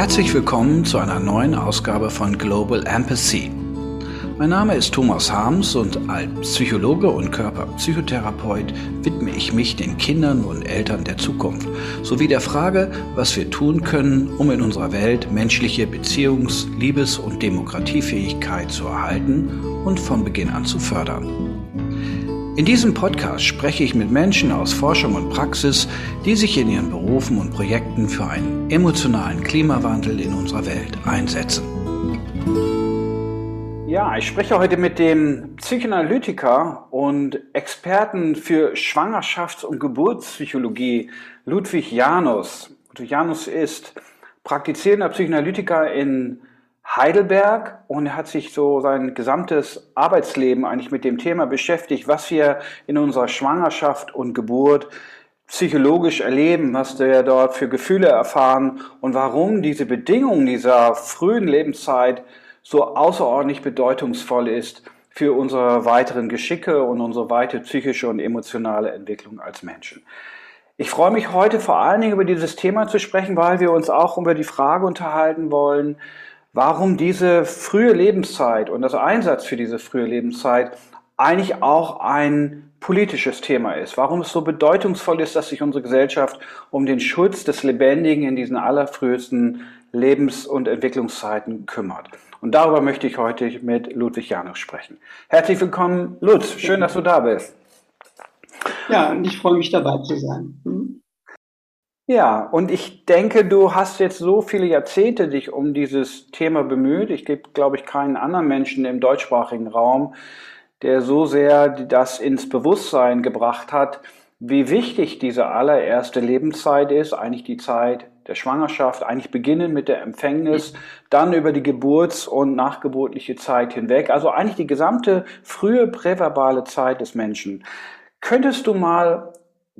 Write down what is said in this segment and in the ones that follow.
Herzlich willkommen zu einer neuen Ausgabe von Global Empathy. Mein Name ist Thomas Harms und als Psychologe und Körperpsychotherapeut widme ich mich den Kindern und Eltern der Zukunft sowie der Frage, was wir tun können, um in unserer Welt menschliche Beziehungs-, Liebes- und Demokratiefähigkeit zu erhalten und von Beginn an zu fördern. In diesem Podcast spreche ich mit Menschen aus Forschung und Praxis, die sich in ihren Berufen und Projekten für einen emotionalen Klimawandel in unserer Welt einsetzen. Ja, ich spreche heute mit dem Psychoanalytiker und Experten für Schwangerschafts- und Geburtspsychologie Ludwig Janus. Ludwig Janus ist praktizierender Psychoanalytiker in Heidelberg und hat sich so sein gesamtes Arbeitsleben eigentlich mit dem Thema beschäftigt, was wir in unserer Schwangerschaft und Geburt psychologisch erleben, was wir dort für Gefühle erfahren und warum diese Bedingungen dieser frühen Lebenszeit so außerordentlich bedeutungsvoll ist für unsere weiteren Geschicke und unsere weite psychische und emotionale Entwicklung als Menschen. Ich freue mich heute vor allen Dingen über dieses Thema zu sprechen, weil wir uns auch über die Frage unterhalten wollen, warum diese frühe Lebenszeit und das Einsatz für diese frühe Lebenszeit eigentlich auch ein politisches Thema ist. Warum es so bedeutungsvoll ist, dass sich unsere Gesellschaft um den Schutz des Lebendigen in diesen allerfrühesten Lebens- und Entwicklungszeiten kümmert. Und darüber möchte ich heute mit Ludwig Janus sprechen. Herzlich willkommen, Lutz. Schön, dass du da bist. Ja, und ich freue mich dabei zu sein. Hm? Ja, und ich denke, du hast jetzt so viele Jahrzehnte dich um dieses Thema bemüht. Ich gibt, glaube ich, keinen anderen Menschen im deutschsprachigen Raum, der so sehr das ins Bewusstsein gebracht hat, wie wichtig diese allererste Lebenszeit ist, eigentlich die Zeit der Schwangerschaft, eigentlich beginnen mit der Empfängnis, dann über die Geburts- und nachgeburtliche Zeit hinweg, also eigentlich die gesamte frühe präverbale Zeit des Menschen. Könntest du mal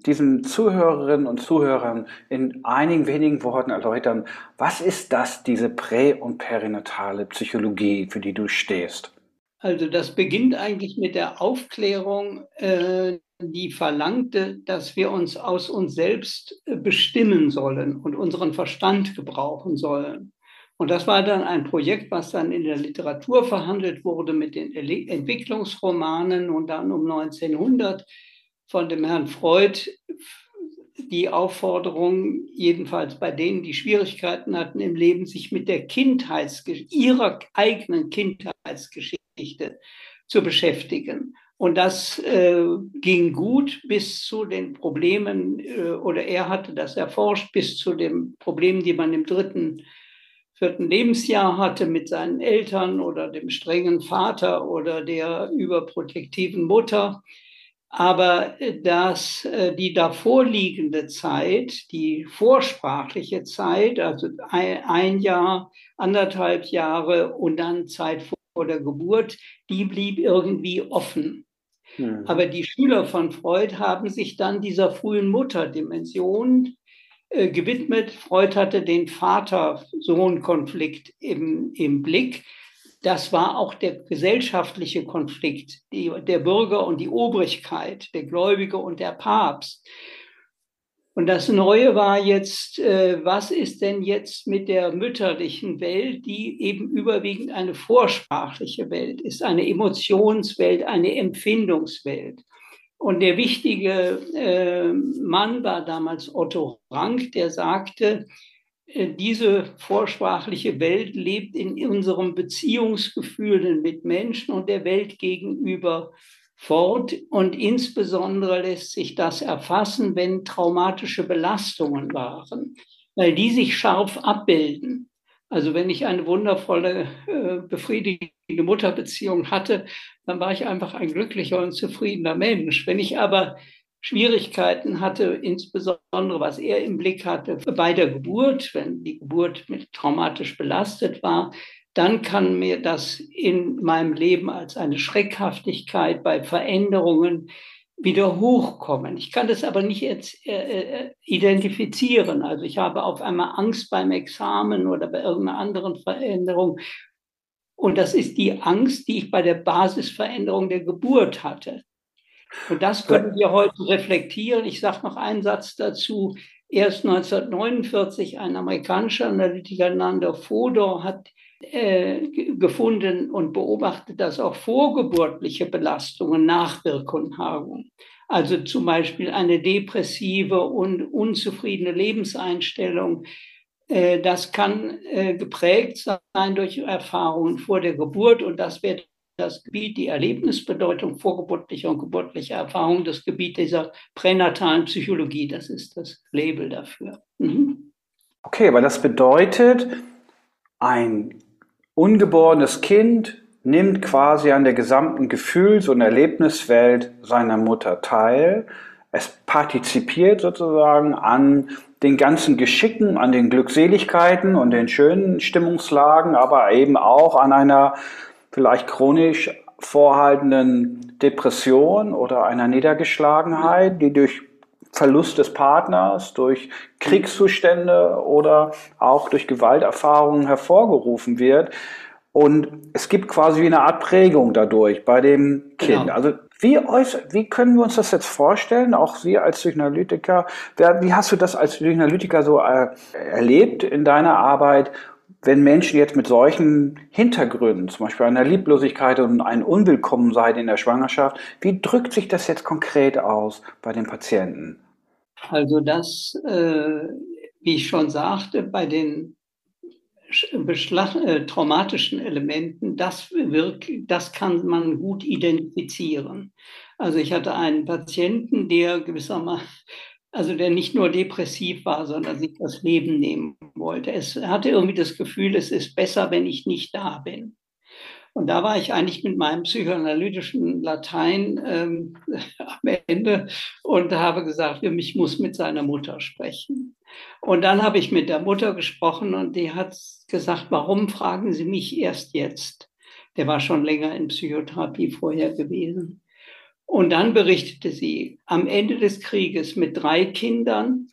diesen Zuhörerinnen und Zuhörern in einigen wenigen Worten erläutern, was ist das, diese prä- und perinatale Psychologie, für die du stehst? Also das beginnt eigentlich mit der Aufklärung äh, die verlangte, dass wir uns aus uns selbst äh, bestimmen sollen und unseren Verstand gebrauchen sollen. Und das war dann ein Projekt, was dann in der Literatur verhandelt wurde mit den Entwicklungsromanen und dann um 1900 von dem Herrn Freud die Aufforderung, jedenfalls bei denen, die Schwierigkeiten hatten im Leben, sich mit der Kindheitsgeschichte, ihrer eigenen Kindheitsgeschichte zu beschäftigen. Und das äh, ging gut bis zu den Problemen, äh, oder er hatte das erforscht, bis zu den Problemen, die man im dritten, vierten Lebensjahr hatte mit seinen Eltern oder dem strengen Vater oder der überprotektiven Mutter. Aber äh, dass äh, die davor liegende Zeit, die vorsprachliche Zeit, also ein Jahr, anderthalb Jahre und dann Zeit vor der Geburt, die blieb irgendwie offen. Mhm. Aber die Schüler von Freud haben sich dann dieser frühen Mutterdimension äh, gewidmet. Freud hatte den Vater-Sohn-Konflikt im, im Blick. Das war auch der gesellschaftliche Konflikt, die, der Bürger und die Obrigkeit, der Gläubige und der Papst. Und das Neue war jetzt, äh, was ist denn jetzt mit der mütterlichen Welt, die eben überwiegend eine vorsprachliche Welt ist, eine Emotionswelt, eine Empfindungswelt. Und der wichtige äh, Mann war damals Otto Rank, der sagte, diese vorsprachliche Welt lebt in unserem Beziehungsgefühlen mit Menschen und der Welt gegenüber fort. Und insbesondere lässt sich das erfassen, wenn traumatische Belastungen waren, weil die sich scharf abbilden. Also wenn ich eine wundervolle, äh, befriedigende Mutterbeziehung hatte, dann war ich einfach ein glücklicher und zufriedener Mensch. Wenn ich aber Schwierigkeiten hatte, insbesondere was er im Blick hatte bei der Geburt, wenn die Geburt mit traumatisch belastet war, dann kann mir das in meinem Leben als eine Schreckhaftigkeit bei Veränderungen wieder hochkommen. Ich kann das aber nicht jetzt, äh, äh, identifizieren. Also ich habe auf einmal Angst beim Examen oder bei irgendeiner anderen Veränderung. Und das ist die Angst, die ich bei der Basisveränderung der Geburt hatte. Und das können wir heute reflektieren. Ich sage noch einen Satz dazu. Erst 1949 ein amerikanischer Analytiker, Nando Fodor, hat äh, gefunden und beobachtet, dass auch vorgeburtliche Belastungen Nachwirkungen haben. Also zum Beispiel eine depressive und unzufriedene Lebenseinstellung. Äh, das kann äh, geprägt sein durch Erfahrungen vor der Geburt und das wird das Gebiet, die Erlebnisbedeutung vorgeburtlicher und geburtlicher Erfahrungen, das Gebiet dieser pränatalen Psychologie, das ist das Label dafür. Mhm. Okay, aber das bedeutet, ein ungeborenes Kind nimmt quasi an der gesamten Gefühls- und Erlebniswelt seiner Mutter teil. Es partizipiert sozusagen an den ganzen Geschicken, an den Glückseligkeiten und den schönen Stimmungslagen, aber eben auch an einer vielleicht chronisch vorhaltenden Depression oder einer Niedergeschlagenheit, die durch Verlust des Partners, durch Kriegszustände oder auch durch Gewalterfahrungen hervorgerufen wird. Und es gibt quasi eine Art Prägung dadurch bei dem Kind. Genau. Also wie, wie können wir uns das jetzt vorstellen, auch Sie als Psychoanalytiker? Wie hast du das als Psychoanalytiker so äh, erlebt in deiner Arbeit? Wenn Menschen jetzt mit solchen Hintergründen, zum Beispiel einer Lieblosigkeit und ein Unwillkommensein in der Schwangerschaft, wie drückt sich das jetzt konkret aus bei den Patienten? Also das, äh, wie ich schon sagte, bei den äh, traumatischen Elementen, das, wirkt, das kann man gut identifizieren. Also ich hatte einen Patienten, der gewissermaßen also der nicht nur depressiv war, sondern sich das Leben nehmen wollte. Es hatte irgendwie das Gefühl, es ist besser, wenn ich nicht da bin. Und da war ich eigentlich mit meinem psychoanalytischen Latein ähm, am Ende und habe gesagt, ich muss mit seiner Mutter sprechen. Und dann habe ich mit der Mutter gesprochen und die hat gesagt, warum fragen Sie mich erst jetzt? Der war schon länger in Psychotherapie vorher gewesen. Und dann berichtete sie, am Ende des Krieges mit drei Kindern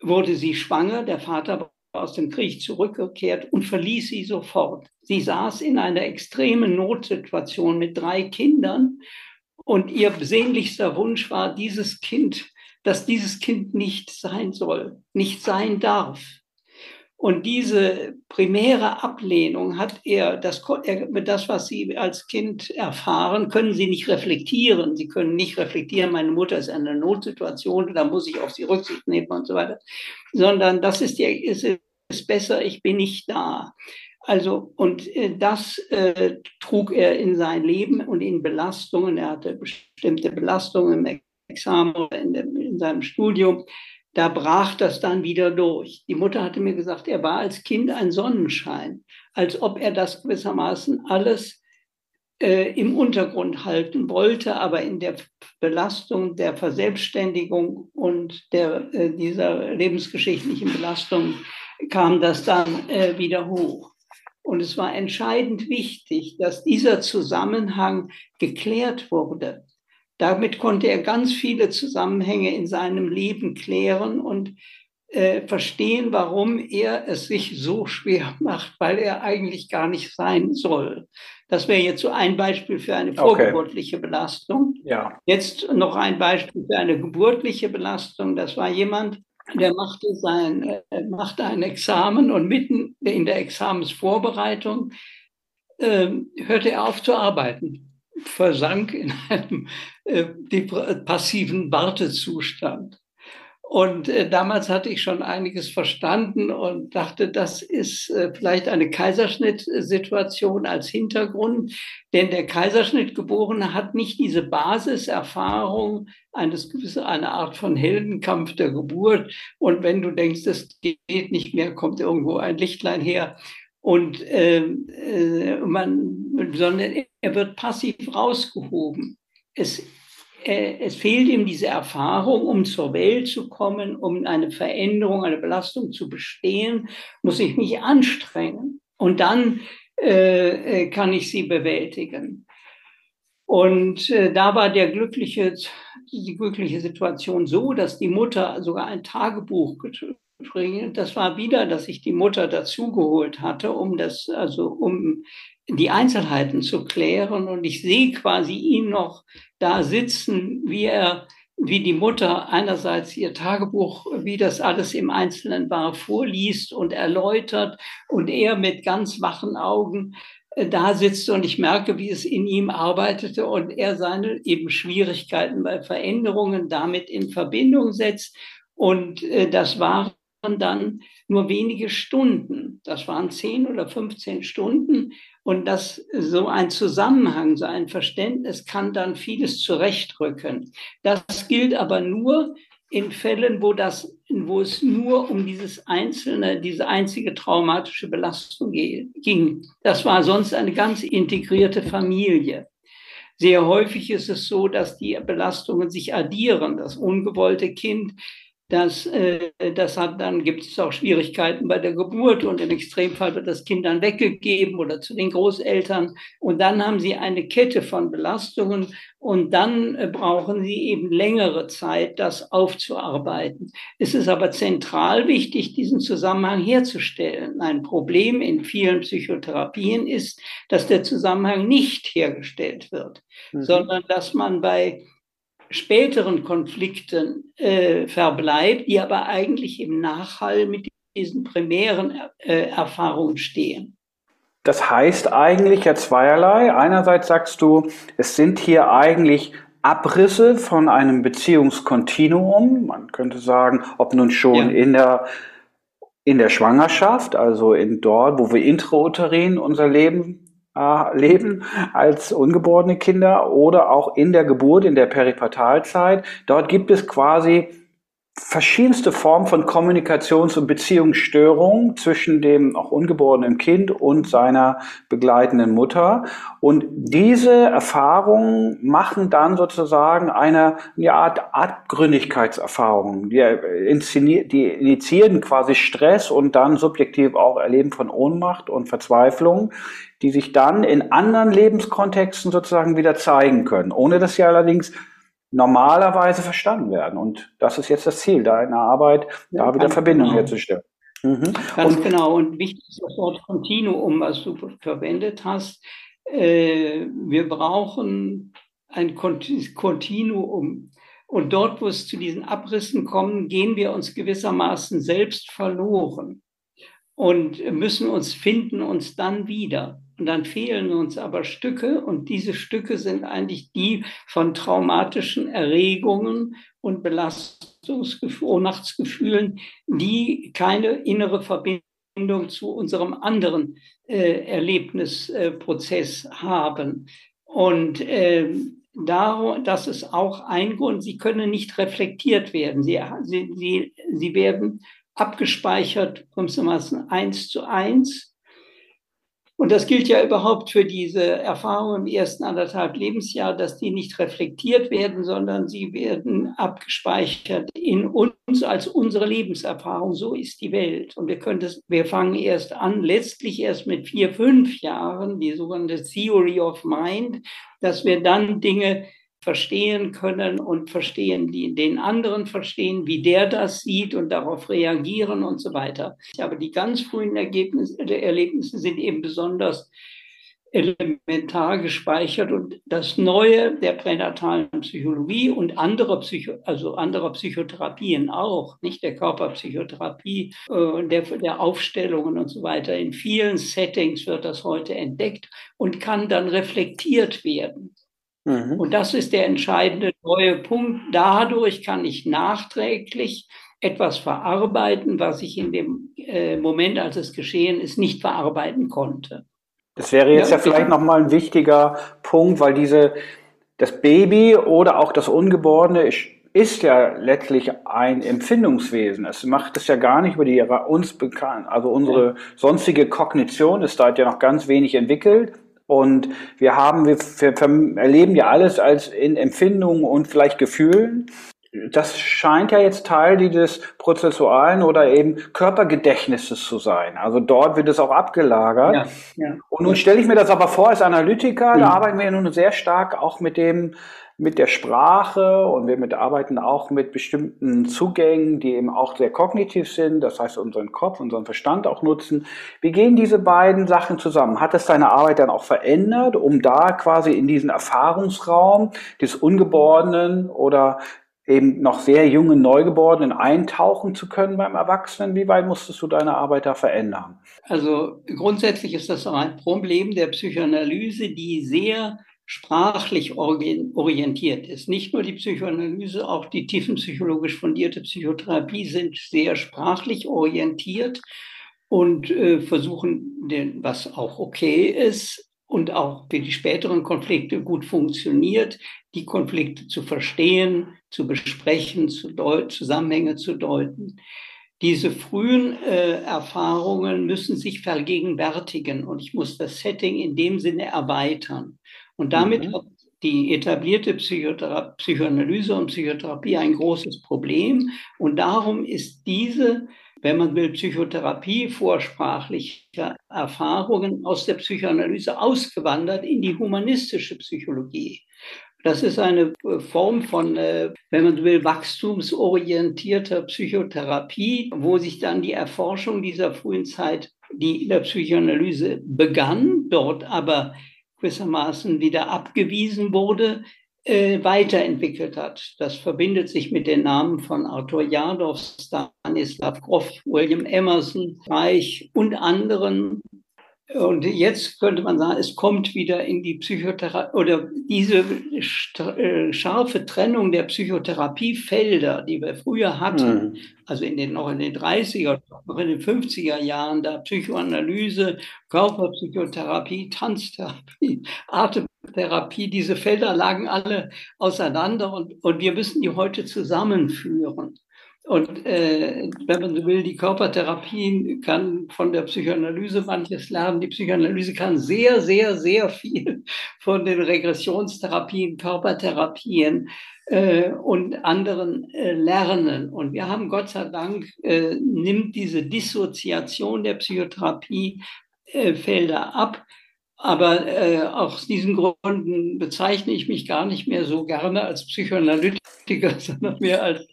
wurde sie schwanger, der Vater war aus dem Krieg zurückgekehrt und verließ sie sofort. Sie saß in einer extremen Notsituation mit drei Kindern und ihr sehnlichster Wunsch war dieses Kind, dass dieses Kind nicht sein soll, nicht sein darf. Und diese primäre Ablehnung hat er, das, das, was Sie als Kind erfahren, können Sie nicht reflektieren. Sie können nicht reflektieren, meine Mutter ist in einer Notsituation, da muss ich auf sie Rücksicht nehmen und so weiter, sondern das ist, ja, ist, ist besser, ich bin nicht da. Also, und äh, das äh, trug er in sein Leben und in Belastungen. Er hatte bestimmte Belastungen im Examen oder in, dem, in seinem Studium da brach das dann wieder durch. Die Mutter hatte mir gesagt, er war als Kind ein Sonnenschein, als ob er das gewissermaßen alles äh, im Untergrund halten wollte, aber in der Belastung der Verselbstständigung und der, äh, dieser lebensgeschichtlichen Belastung kam das dann äh, wieder hoch. Und es war entscheidend wichtig, dass dieser Zusammenhang geklärt wurde. Damit konnte er ganz viele Zusammenhänge in seinem Leben klären und äh, verstehen, warum er es sich so schwer macht, weil er eigentlich gar nicht sein soll. Das wäre jetzt so ein Beispiel für eine vorgeburtliche okay. Belastung. Ja. Jetzt noch ein Beispiel für eine geburtliche Belastung. Das war jemand, der machte, sein, äh, machte ein Examen und mitten in der Examensvorbereitung äh, hörte er auf zu arbeiten versank in einem äh, passiven Wartezustand. Und äh, damals hatte ich schon einiges verstanden und dachte, das ist äh, vielleicht eine Kaiserschnittsituation als Hintergrund, denn der Kaiserschnittgeborene hat nicht diese Basiserfahrung eines gewissen, eine Art von Heldenkampf der Geburt. Und wenn du denkst, es geht nicht mehr, kommt irgendwo ein Lichtlein her. Und äh, äh man, sondern er wird passiv rausgehoben. Es, äh, es fehlt ihm diese Erfahrung, um zur Welt zu kommen, um eine Veränderung, eine Belastung zu bestehen, muss ich mich anstrengen. Und dann äh, äh kann ich sie bewältigen. Und äh, da war der glückliche, die glückliche Situation so, dass die Mutter sogar ein Tagebuch geschrieben. Das war wieder, dass ich die Mutter dazugeholt hatte, um das, also um die Einzelheiten zu klären. Und ich sehe quasi ihn noch da sitzen, wie er wie die Mutter einerseits ihr Tagebuch, wie das alles im Einzelnen war, vorliest und erläutert und er mit ganz wachen Augen äh, da sitzt und ich merke, wie es in ihm arbeitete und er seine eben Schwierigkeiten bei Veränderungen damit in Verbindung setzt. Und äh, das waren dann nur wenige Stunden. Das waren zehn oder 15 Stunden. Und das, so ein Zusammenhang, so ein Verständnis kann dann vieles zurechtrücken. Das gilt aber nur in Fällen, wo das, wo es nur um dieses einzelne, diese einzige traumatische Belastung ging. Das war sonst eine ganz integrierte Familie. Sehr häufig ist es so, dass die Belastungen sich addieren. Das ungewollte Kind das, äh, das hat, dann gibt es auch Schwierigkeiten bei der Geburt und im Extremfall wird das Kind dann weggegeben oder zu den Großeltern. Und dann haben sie eine Kette von Belastungen und dann äh, brauchen sie eben längere Zeit, das aufzuarbeiten. Es ist aber zentral wichtig, diesen Zusammenhang herzustellen. Ein Problem in vielen Psychotherapien ist, dass der Zusammenhang nicht hergestellt wird, mhm. sondern dass man bei späteren Konflikten äh, verbleibt, die aber eigentlich im Nachhall mit diesen primären äh, Erfahrungen stehen. Das heißt eigentlich ja zweierlei. Einerseits sagst du, es sind hier eigentlich Abrisse von einem Beziehungskontinuum. Man könnte sagen, ob nun schon ja. in der in der Schwangerschaft, also in dort, wo wir intrauterin unser Leben äh, leben als ungeborene Kinder oder auch in der Geburt, in der Peripatalzeit. Dort gibt es quasi verschiedenste Formen von Kommunikations- und Beziehungsstörungen zwischen dem auch ungeborenen Kind und seiner begleitenden Mutter. Und diese Erfahrungen machen dann sozusagen eine, eine Art Abgründigkeitserfahrung. Die, die initiieren quasi Stress und dann subjektiv auch Erleben von Ohnmacht und Verzweiflung, die sich dann in anderen Lebenskontexten sozusagen wieder zeigen können, ohne dass sie allerdings normalerweise verstanden werden. Und das ist jetzt das Ziel deiner Arbeit, ja, da wieder Verbindung genau. herzustellen. Mhm. Ganz und, genau. Und wichtig ist das Wort Kontinuum, was du verwendet hast. Äh, wir brauchen ein Kontinuum. Und dort, wo es zu diesen Abrissen kommt, gehen wir uns gewissermaßen selbst verloren und müssen uns finden uns dann wieder. Und dann fehlen uns aber Stücke und diese Stücke sind eigentlich die von traumatischen Erregungen und Belastungsgefühlen, die keine innere Verbindung zu unserem anderen äh, Erlebnisprozess äh, haben. Und äh, darum, das ist auch ein Grund, sie können nicht reflektiert werden. Sie, sie, sie, sie werden abgespeichert, gewissermaßen eins zu eins und das gilt ja überhaupt für diese Erfahrungen im ersten anderthalb Lebensjahr, dass die nicht reflektiert werden, sondern sie werden abgespeichert in uns als unsere Lebenserfahrung. So ist die Welt. Und wir können das, wir fangen erst an, letztlich erst mit vier, fünf Jahren, die sogenannte Theory of Mind, dass wir dann Dinge verstehen können und verstehen, den anderen verstehen, wie der das sieht und darauf reagieren und so weiter. Aber die ganz frühen Ergebnisse, Erlebnisse sind eben besonders elementar gespeichert und das Neue der pränatalen Psychologie und anderer Psycho, also anderer Psychotherapien auch, nicht der Körperpsychotherapie, äh, der, der Aufstellungen und so weiter. In vielen Settings wird das heute entdeckt und kann dann reflektiert werden. Mhm. Und das ist der entscheidende neue Punkt. Dadurch kann ich nachträglich etwas verarbeiten, was ich in dem äh, Moment, als es geschehen ist, nicht verarbeiten konnte. Das wäre jetzt ja, ja vielleicht nochmal ein wichtiger Punkt, weil diese, das Baby oder auch das Ungeborene ist, ist ja letztlich ein Empfindungswesen. Es macht es ja gar nicht über die uns bekannt, also unsere sonstige Kognition ist da ja noch ganz wenig entwickelt. Und wir haben, wir, wir erleben ja alles als in Empfindungen und vielleicht Gefühlen. Das scheint ja jetzt Teil dieses prozessualen oder eben Körpergedächtnisses zu sein. Also dort wird es auch abgelagert. Ja, ja. Und nun stelle ich mir das aber vor als Analytiker, mhm. da arbeiten wir ja nun sehr stark auch mit dem mit der Sprache und wir arbeiten auch mit bestimmten Zugängen, die eben auch sehr kognitiv sind, das heißt unseren Kopf, unseren Verstand auch nutzen. Wie gehen diese beiden Sachen zusammen? Hat es deine Arbeit dann auch verändert, um da quasi in diesen Erfahrungsraum des Ungeborenen oder eben noch sehr jungen Neugeborenen eintauchen zu können beim Erwachsenen? Wie weit musstest du deine Arbeit da verändern? Also grundsätzlich ist das ein Problem der Psychoanalyse, die sehr sprachlich orientiert ist. Nicht nur die Psychoanalyse, auch die tiefenpsychologisch fundierte Psychotherapie sind sehr sprachlich orientiert und äh, versuchen, was auch okay ist, und auch für die späteren Konflikte gut funktioniert, die Konflikte zu verstehen, zu besprechen, zu Zusammenhänge zu deuten. Diese frühen äh, Erfahrungen müssen sich vergegenwärtigen und ich muss das Setting in dem Sinne erweitern. Und damit mhm. hat die etablierte Psychothera Psychoanalyse und Psychotherapie ein großes Problem. Und darum ist diese wenn man will, Psychotherapie vorsprachlicher Erfahrungen aus der Psychoanalyse ausgewandert in die humanistische Psychologie. Das ist eine äh, Form von, äh, wenn man will, wachstumsorientierter Psychotherapie, wo sich dann die Erforschung dieser frühen Zeit, die in der Psychoanalyse begann, dort aber gewissermaßen wieder abgewiesen wurde, äh, weiterentwickelt hat. Das verbindet sich mit den Namen von Arthur Jadov, Stanislav Grof, William Emerson, Reich und anderen. Und jetzt könnte man sagen, es kommt wieder in die Psychotherapie oder diese äh, scharfe Trennung der Psychotherapiefelder, die wir früher hatten, mhm. also in den, noch in den 30er, noch in den 50er Jahren, da Psychoanalyse, Körperpsychotherapie, Tanztherapie, Atem Therapie, diese Felder lagen alle auseinander und, und wir müssen die heute zusammenführen. Und äh, wenn man so will, die Körpertherapie kann von der Psychoanalyse manches lernen. Die Psychoanalyse kann sehr, sehr, sehr viel von den Regressionstherapien, Körpertherapien äh, und anderen äh, lernen. Und wir haben Gott sei Dank, äh, nimmt diese Dissoziation der Psychotherapie äh, Felder ab aber äh, aus diesen Gründen bezeichne ich mich gar nicht mehr so gerne als Psychoanalytiker, sondern mehr als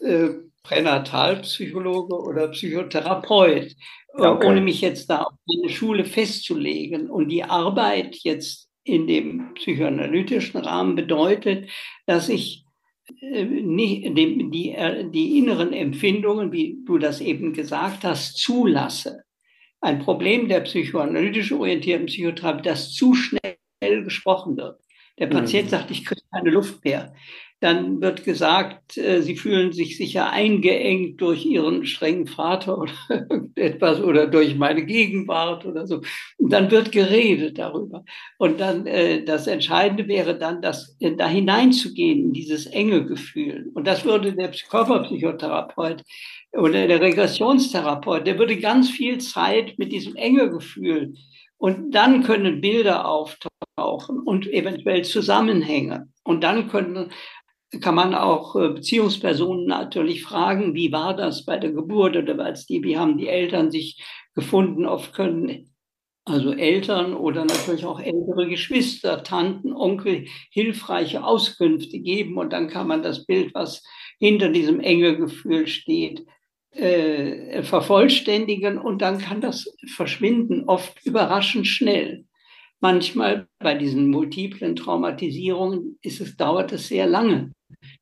äh, Pränatalpsychologe oder Psychotherapeut, äh, okay. ohne mich jetzt da auf eine Schule festzulegen. Und die Arbeit jetzt in dem psychoanalytischen Rahmen bedeutet, dass ich äh, nicht, die, die, äh, die inneren Empfindungen, wie du das eben gesagt hast, zulasse ein Problem der psychoanalytisch orientierten Psychotherapie, dass zu schnell gesprochen wird. Der Patient mhm. sagt, ich kriege keine Luft mehr. Dann wird gesagt, äh, sie fühlen sich sicher eingeengt durch ihren strengen Vater oder etwas oder durch meine Gegenwart oder so. Und dann wird geredet darüber. Und dann äh, das Entscheidende wäre dann, das äh, da hineinzugehen in dieses enge Gefühl. Und das würde der Körperpsychotherapeut oder der Regressionstherapeut, der würde ganz viel Zeit mit diesem enge Gefühl und dann können Bilder auftauchen und eventuell Zusammenhänge. Und dann können, kann man auch äh, Beziehungspersonen natürlich fragen, wie war das bei der Geburt oder als die, wie haben die Eltern sich gefunden? Oft können also Eltern oder natürlich auch ältere Geschwister, Tanten, Onkel hilfreiche Auskünfte geben und dann kann man das Bild, was hinter diesem enge Gefühl steht, äh, vervollständigen und dann kann das verschwinden, oft überraschend schnell. Manchmal bei diesen multiplen Traumatisierungen ist es, dauert es sehr lange.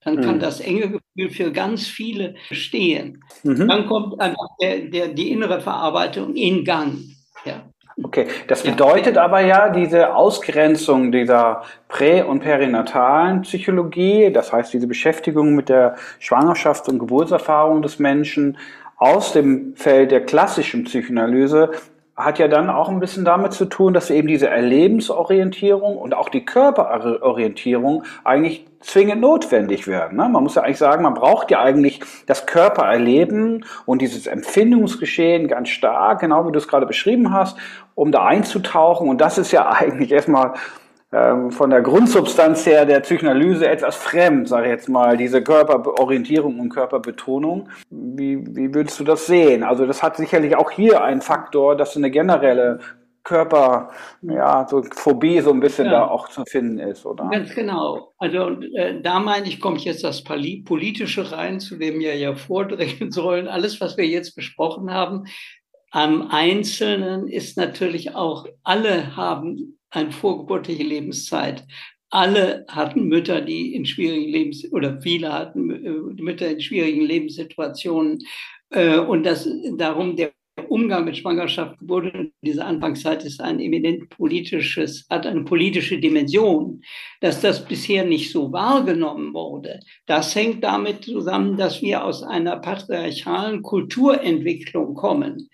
Dann kann mhm. das enge Gefühl für ganz viele stehen. Mhm. Dann kommt einfach der, der, die innere Verarbeitung in Gang. Ja. Okay, das bedeutet ja. aber ja diese Ausgrenzung dieser prä- und perinatalen Psychologie, das heißt diese Beschäftigung mit der Schwangerschafts- und Geburtserfahrung des Menschen aus dem Feld der klassischen Psychoanalyse hat ja dann auch ein bisschen damit zu tun, dass eben diese Erlebensorientierung und auch die Körperorientierung eigentlich zwingend notwendig werden. Ne? Man muss ja eigentlich sagen, man braucht ja eigentlich das Körpererleben und dieses Empfindungsgeschehen ganz stark, genau wie du es gerade beschrieben hast, um da einzutauchen. Und das ist ja eigentlich erstmal ähm, von der Grundsubstanz her der Psychoanalyse etwas fremd, sage ich jetzt mal, diese Körperorientierung und Körperbetonung. Wie, wie würdest du das sehen? Also das hat sicherlich auch hier einen Faktor, dass eine generelle Körper, ja, so Phobie so ein bisschen ja. da auch zu finden ist, oder? Ganz genau. Also äh, da meine ich, komme ich jetzt das Politische rein, zu dem wir ja vordringen sollen. Alles, was wir jetzt besprochen haben, am Einzelnen ist natürlich auch, alle haben eine vorgeburtliche Lebenszeit. alle hatten Mütter, die in schwierigen Lebens oder viele hatten äh, Mütter in schwierigen Lebenssituationen. Äh, und das darum der Umgang mit Schwangerschaft, Geburt in dieser Anfangszeit ist ein eminent politisches, hat eine politische Dimension. Dass das bisher nicht so wahrgenommen wurde, das hängt damit zusammen, dass wir aus einer patriarchalen Kulturentwicklung kommen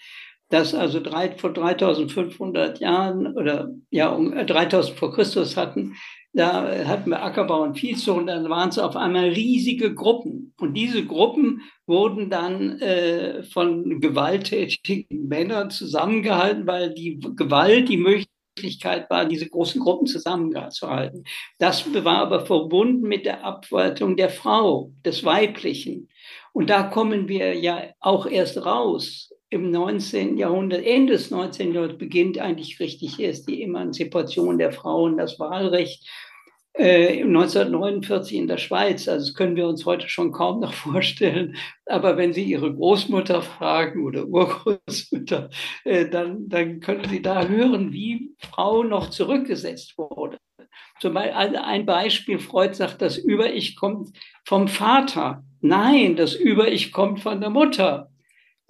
dass also drei, vor 3500 Jahren oder ja, um 3000 vor Christus hatten, da hatten wir Ackerbau und Viehzucht und dann waren es auf einmal riesige Gruppen. Und diese Gruppen wurden dann äh, von gewalttätigen Männern zusammengehalten, weil die Gewalt die Möglichkeit war, diese großen Gruppen zusammenzuhalten. Das war aber verbunden mit der Abwertung der Frau, des Weiblichen. Und da kommen wir ja auch erst raus im 19. Jahrhundert, Ende des 19. Jahrhunderts beginnt eigentlich richtig erst die Emanzipation der Frauen, das Wahlrecht. Äh, 1949 in der Schweiz, also das können wir uns heute schon kaum noch vorstellen. Aber wenn Sie Ihre Großmutter fragen oder Urgroßmutter, äh, dann, dann können Sie da hören, wie Frau noch zurückgesetzt wurde. Zum Beispiel ein Beispiel, Freud sagt, das Über-Ich kommt vom Vater. Nein, das Über-Ich kommt von der Mutter.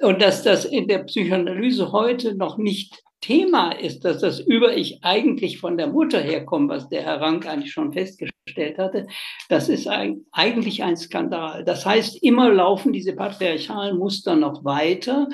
Und dass das in der Psychoanalyse heute noch nicht Thema ist, dass das Über-Ich eigentlich von der Mutter herkommt, was der Herr Rank eigentlich schon festgestellt hatte, das ist eigentlich ein Skandal. Das heißt, immer laufen diese patriarchalen Muster noch weiter.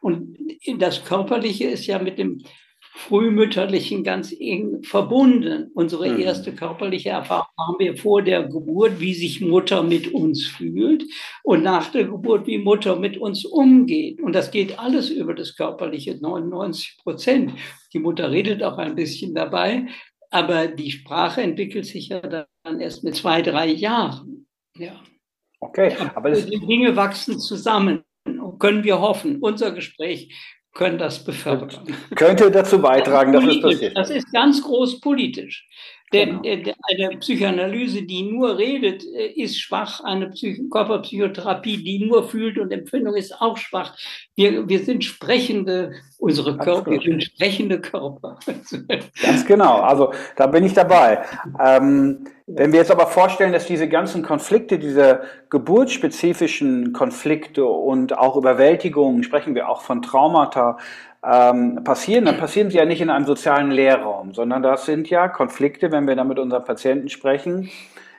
Und das Körperliche ist ja mit dem frühmütterlichen ganz eng verbunden. Unsere mhm. erste körperliche Erfahrung haben wir vor der Geburt, wie sich Mutter mit uns fühlt und nach der Geburt, wie Mutter mit uns umgeht. Und das geht alles über das Körperliche, 99 Prozent. Die Mutter redet auch ein bisschen dabei, aber die Sprache entwickelt sich ja dann erst mit zwei, drei Jahren. Ja. Okay, aber die Dinge wachsen zusammen. Können wir hoffen. Unser Gespräch können das befördern. Könnte dazu beitragen, dass es passiert. Das ist ganz groß politisch. Denn genau. eine Psychoanalyse, die nur redet, äh, ist schwach. Eine Psych Körperpsychotherapie, die nur fühlt und Empfindung, ist auch schwach. Wir, wir sind sprechende, unsere Körper, wir sind sprechende Körper. Ganz genau. Also da bin ich dabei. Ähm, wenn wir jetzt aber vorstellen, dass diese ganzen Konflikte, diese geburtsspezifischen Konflikte und auch Überwältigungen, sprechen wir auch von Traumata, ähm, passieren, dann passieren sie ja nicht in einem sozialen Lehrraum, sondern das sind ja Konflikte, wenn wir dann mit unseren Patienten sprechen,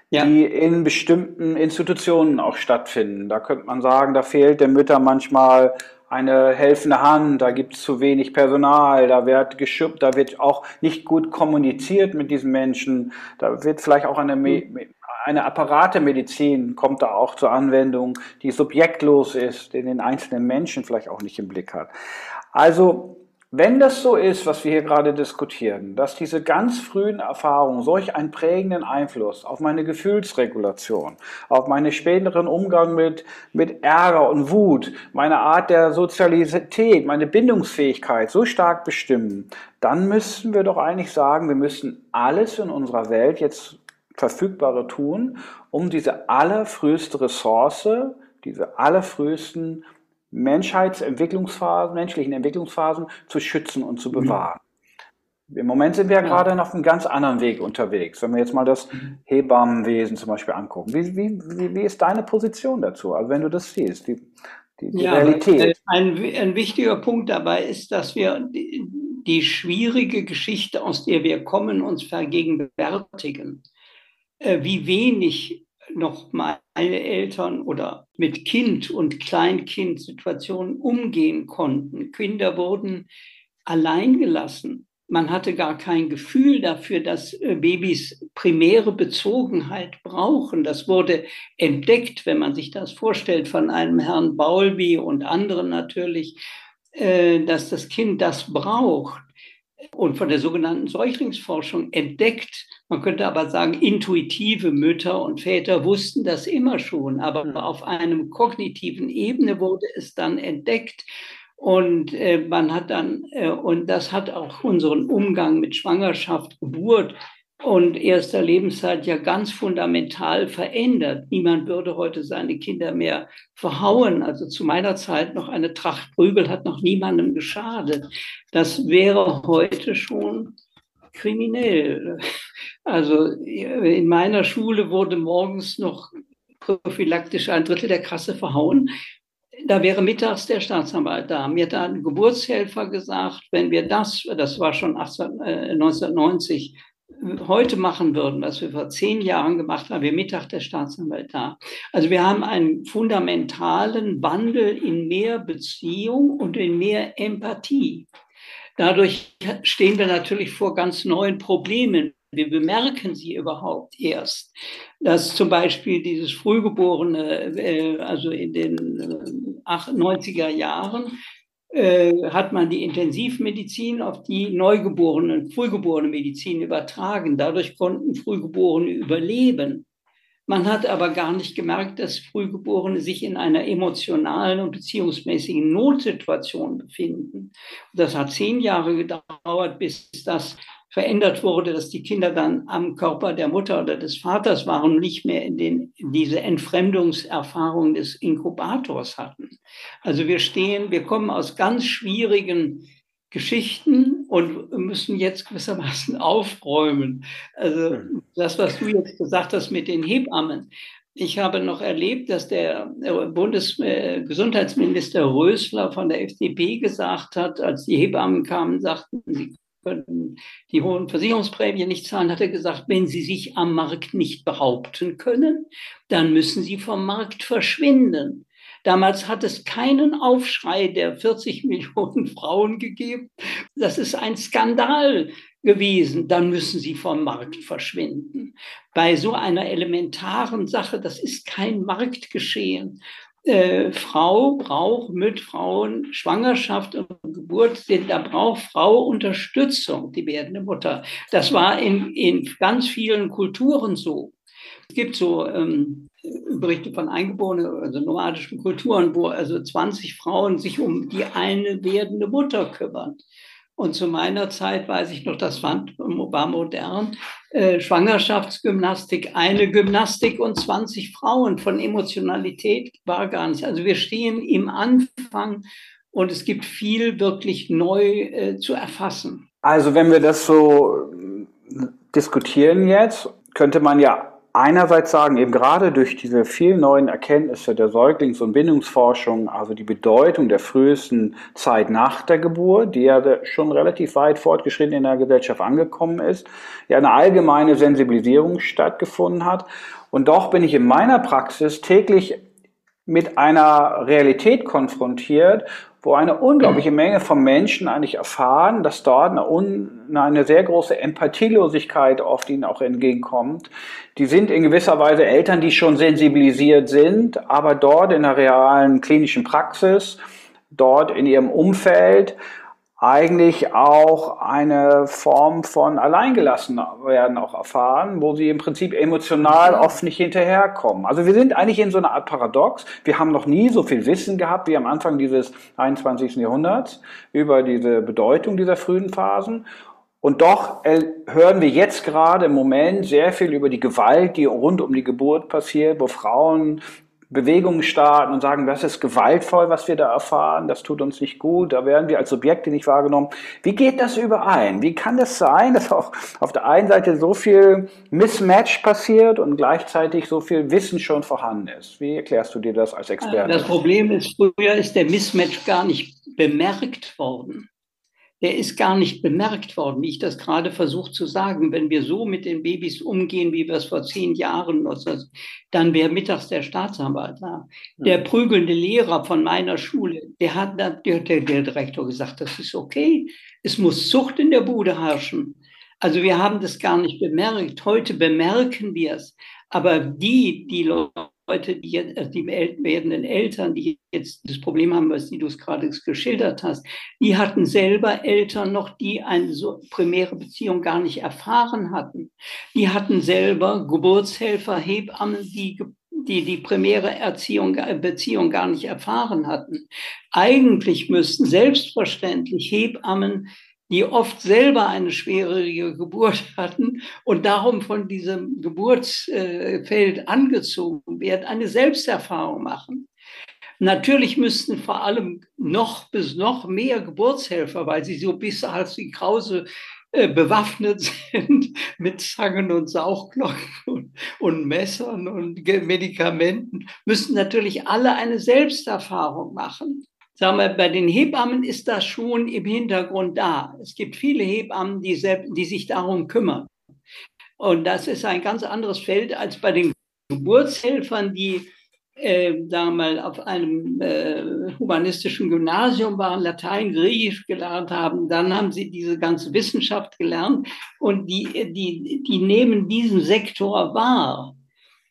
ja. die in bestimmten Institutionen auch stattfinden. Da könnte man sagen, da fehlt der Mütter manchmal eine helfende Hand, da gibt es zu wenig Personal, da wird geschüppt, da wird auch nicht gut kommuniziert mit diesen Menschen, da wird vielleicht auch eine, eine Apparatemedizin kommt da auch zur Anwendung, die subjektlos ist, den den einzelnen Menschen vielleicht auch nicht im Blick hat. Also, wenn das so ist, was wir hier gerade diskutieren, dass diese ganz frühen Erfahrungen solch einen prägenden Einfluss auf meine Gefühlsregulation, auf meinen späteren Umgang mit, mit Ärger und Wut, meine Art der Sozialität, meine Bindungsfähigkeit so stark bestimmen, dann müssten wir doch eigentlich sagen, wir müssen alles in unserer Welt jetzt Verfügbare tun, um diese allerfrüheste Ressource, diese allerfrühesten Menschheitsentwicklungsphasen, menschlichen Entwicklungsphasen zu schützen und zu bewahren. Mhm. Im Moment sind wir ja gerade auf einem ganz anderen Weg unterwegs. Wenn wir jetzt mal das mhm. Hebammenwesen zum Beispiel angucken. Wie, wie, wie, wie ist deine Position dazu? Also wenn du das siehst, die, die, die ja, Realität. Ein, ein wichtiger Punkt dabei ist, dass wir die, die schwierige Geschichte, aus der wir kommen, uns vergegenwärtigen. Äh, wie wenig noch meine Eltern oder mit Kind und Kleinkind-Situationen umgehen konnten. Kinder wurden allein gelassen. Man hatte gar kein Gefühl dafür, dass äh, Babys primäre Bezogenheit brauchen. Das wurde entdeckt, wenn man sich das vorstellt, von einem Herrn Baulby und anderen natürlich, äh, dass das Kind das braucht und von der sogenannten Säuglingsforschung entdeckt. Man könnte aber sagen, intuitive Mütter und Väter wussten das immer schon, aber mhm. auf einem kognitiven Ebene wurde es dann entdeckt. Und äh, man hat dann, äh, und das hat auch unseren Umgang mit Schwangerschaft, Geburt und erster Lebenszeit ja ganz fundamental verändert. Niemand würde heute seine Kinder mehr verhauen. Also zu meiner Zeit noch eine Tracht Prügel hat noch niemandem geschadet. Das wäre heute schon kriminell. Also in meiner Schule wurde morgens noch prophylaktisch ein Drittel der Klasse verhauen. Da wäre mittags der Staatsanwalt da. Mir hat ein Geburtshelfer gesagt, wenn wir das, das war schon 18, äh, 1990, heute machen würden, was wir vor zehn Jahren gemacht haben, wir Mittag der Staatsanwalt da. Also wir haben einen fundamentalen Wandel in mehr Beziehung und in mehr Empathie. Dadurch stehen wir natürlich vor ganz neuen Problemen. Wir bemerken sie überhaupt erst, dass zum Beispiel dieses Frühgeborene, äh, also in den 90er äh, Jahren, äh, hat man die Intensivmedizin auf die Neugeborenen, frühgeborene Medizin übertragen. Dadurch konnten Frühgeborene überleben. Man hat aber gar nicht gemerkt, dass Frühgeborene sich in einer emotionalen und beziehungsmäßigen Notsituation befinden. Das hat zehn Jahre gedauert, bis das verändert wurde, dass die Kinder dann am Körper der Mutter oder des Vaters waren und nicht mehr in, den, diese Entfremdungserfahrung des Inkubators hatten. Also wir stehen, wir kommen aus ganz schwierigen Geschichten und müssen jetzt gewissermaßen aufräumen. Also das, was du jetzt gesagt hast mit den Hebammen. Ich habe noch erlebt, dass der Bundesgesundheitsminister Rösler von der FDP gesagt hat, als die Hebammen kamen, sagten sie, können die hohen Versicherungsprämien nicht zahlen, hat er gesagt, wenn sie sich am Markt nicht behaupten können, dann müssen sie vom Markt verschwinden. Damals hat es keinen Aufschrei der 40 Millionen Frauen gegeben. Das ist ein Skandal gewesen. Dann müssen sie vom Markt verschwinden. Bei so einer elementaren Sache, das ist kein Marktgeschehen äh, Frau braucht mit Frauen Schwangerschaft und Geburt, da braucht Frau Unterstützung, die werdende Mutter. Das war in, in ganz vielen Kulturen so. Es gibt so ähm, Berichte von eingeborenen, also nomadischen Kulturen, wo also 20 Frauen sich um die eine werdende Mutter kümmern. Und zu meiner Zeit weiß ich noch, das war modern, äh, Schwangerschaftsgymnastik, eine Gymnastik und 20 Frauen. Von Emotionalität war gar nicht. Also wir stehen im Anfang und es gibt viel wirklich neu äh, zu erfassen. Also wenn wir das so diskutieren jetzt, könnte man ja einerseits sagen, eben gerade durch diese vielen neuen Erkenntnisse der Säuglings- und Bindungsforschung, also die Bedeutung der frühesten Zeit nach der Geburt, die ja schon relativ weit fortgeschritten in der Gesellschaft angekommen ist, ja eine allgemeine Sensibilisierung stattgefunden hat. Und doch bin ich in meiner Praxis täglich mit einer Realität konfrontiert, wo eine unglaubliche Menge von Menschen eigentlich erfahren, dass dort eine, eine, sehr große Empathielosigkeit oft ihnen auch entgegenkommt. Die sind in gewisser Weise Eltern, die schon sensibilisiert sind, aber dort in der realen klinischen Praxis, dort in ihrem Umfeld eigentlich auch eine Form von alleingelassen werden auch erfahren, wo sie im Prinzip emotional oft nicht hinterherkommen. Also wir sind eigentlich in so einer Art Paradox. Wir haben noch nie so viel Wissen gehabt wie am Anfang dieses 21. Jahrhunderts über diese Bedeutung dieser frühen Phasen. Und doch hören wir jetzt gerade im Moment sehr viel über die Gewalt, die rund um die Geburt passiert, wo Frauen Bewegungen starten und sagen, das ist gewaltvoll, was wir da erfahren, das tut uns nicht gut, da werden wir als Subjekte nicht wahrgenommen. Wie geht das überein? Wie kann das sein, dass auch auf der einen Seite so viel Mismatch passiert und gleichzeitig so viel Wissen schon vorhanden ist? Wie erklärst du dir das als Experte? Das Problem ist, früher ist der Mismatch gar nicht bemerkt worden der ist gar nicht bemerkt worden, wie ich das gerade versucht zu sagen. Wenn wir so mit den Babys umgehen, wie wir es vor zehn Jahren, dann wäre mittags der Staatsanwalt da. Der prügelnde Lehrer von meiner Schule, der hat, der, der, der Direktor gesagt, das ist okay. Es muss Zucht in der Bude herrschen. Also wir haben das gar nicht bemerkt. Heute bemerken wir es. Aber die, die Leute, Leute, die jetzt, also die werdenden Eltern, die jetzt das Problem haben, was du es gerade geschildert hast, die hatten selber Eltern noch, die eine so primäre Beziehung gar nicht erfahren hatten. Die hatten selber Geburtshelfer, Hebammen, die die die primäre Erziehung, Beziehung gar nicht erfahren hatten. Eigentlich müssten selbstverständlich Hebammen die oft selber eine schwierige Geburt hatten und darum von diesem Geburtsfeld angezogen werden, eine Selbsterfahrung machen. Natürlich müssten vor allem noch bis noch mehr Geburtshelfer, weil sie so bis als die Krause äh, bewaffnet sind mit Zangen und Saugglocken und, und Messern und Medikamenten, müssen natürlich alle eine Selbsterfahrung machen. Sagen wir, bei den Hebammen ist das schon im Hintergrund da. Es gibt viele Hebammen, die, die sich darum kümmern. Und das ist ein ganz anderes Feld als bei den Geburtshelfern, die äh, mal, auf einem äh, humanistischen Gymnasium waren, Latein, Griechisch gelernt haben, dann haben sie diese ganze Wissenschaft gelernt und die, die, die nehmen diesen Sektor wahr.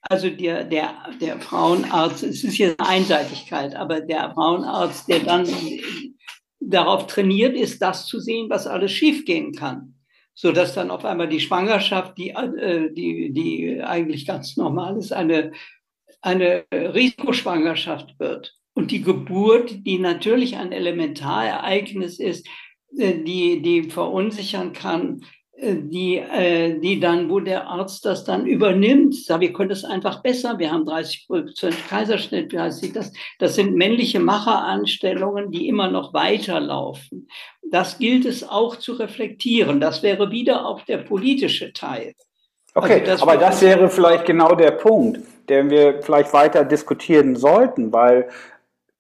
Also der, der, der Frauenarzt, es ist hier eine Einseitigkeit, aber der Frauenarzt, der dann darauf trainiert ist, das zu sehen, was alles schiefgehen kann. So dass dann auf einmal die Schwangerschaft, die, äh, die, die eigentlich ganz normal ist, eine eine Risikoschwangerschaft wird. Und die Geburt, die natürlich ein Elementarereignis ist, äh, die, die verunsichern kann, die, äh, die dann, wo der Arzt das dann übernimmt, sagt, wir können das einfach besser, wir haben 30 Prozent Kaiserschnitt, wie heißt das? Das sind männliche Macheranstellungen, die immer noch weiterlaufen. Das gilt es auch zu reflektieren. Das wäre wieder auch der politische Teil. Okay, also das aber das wäre vielleicht genau der Punkt den wir vielleicht weiter diskutieren sollten, weil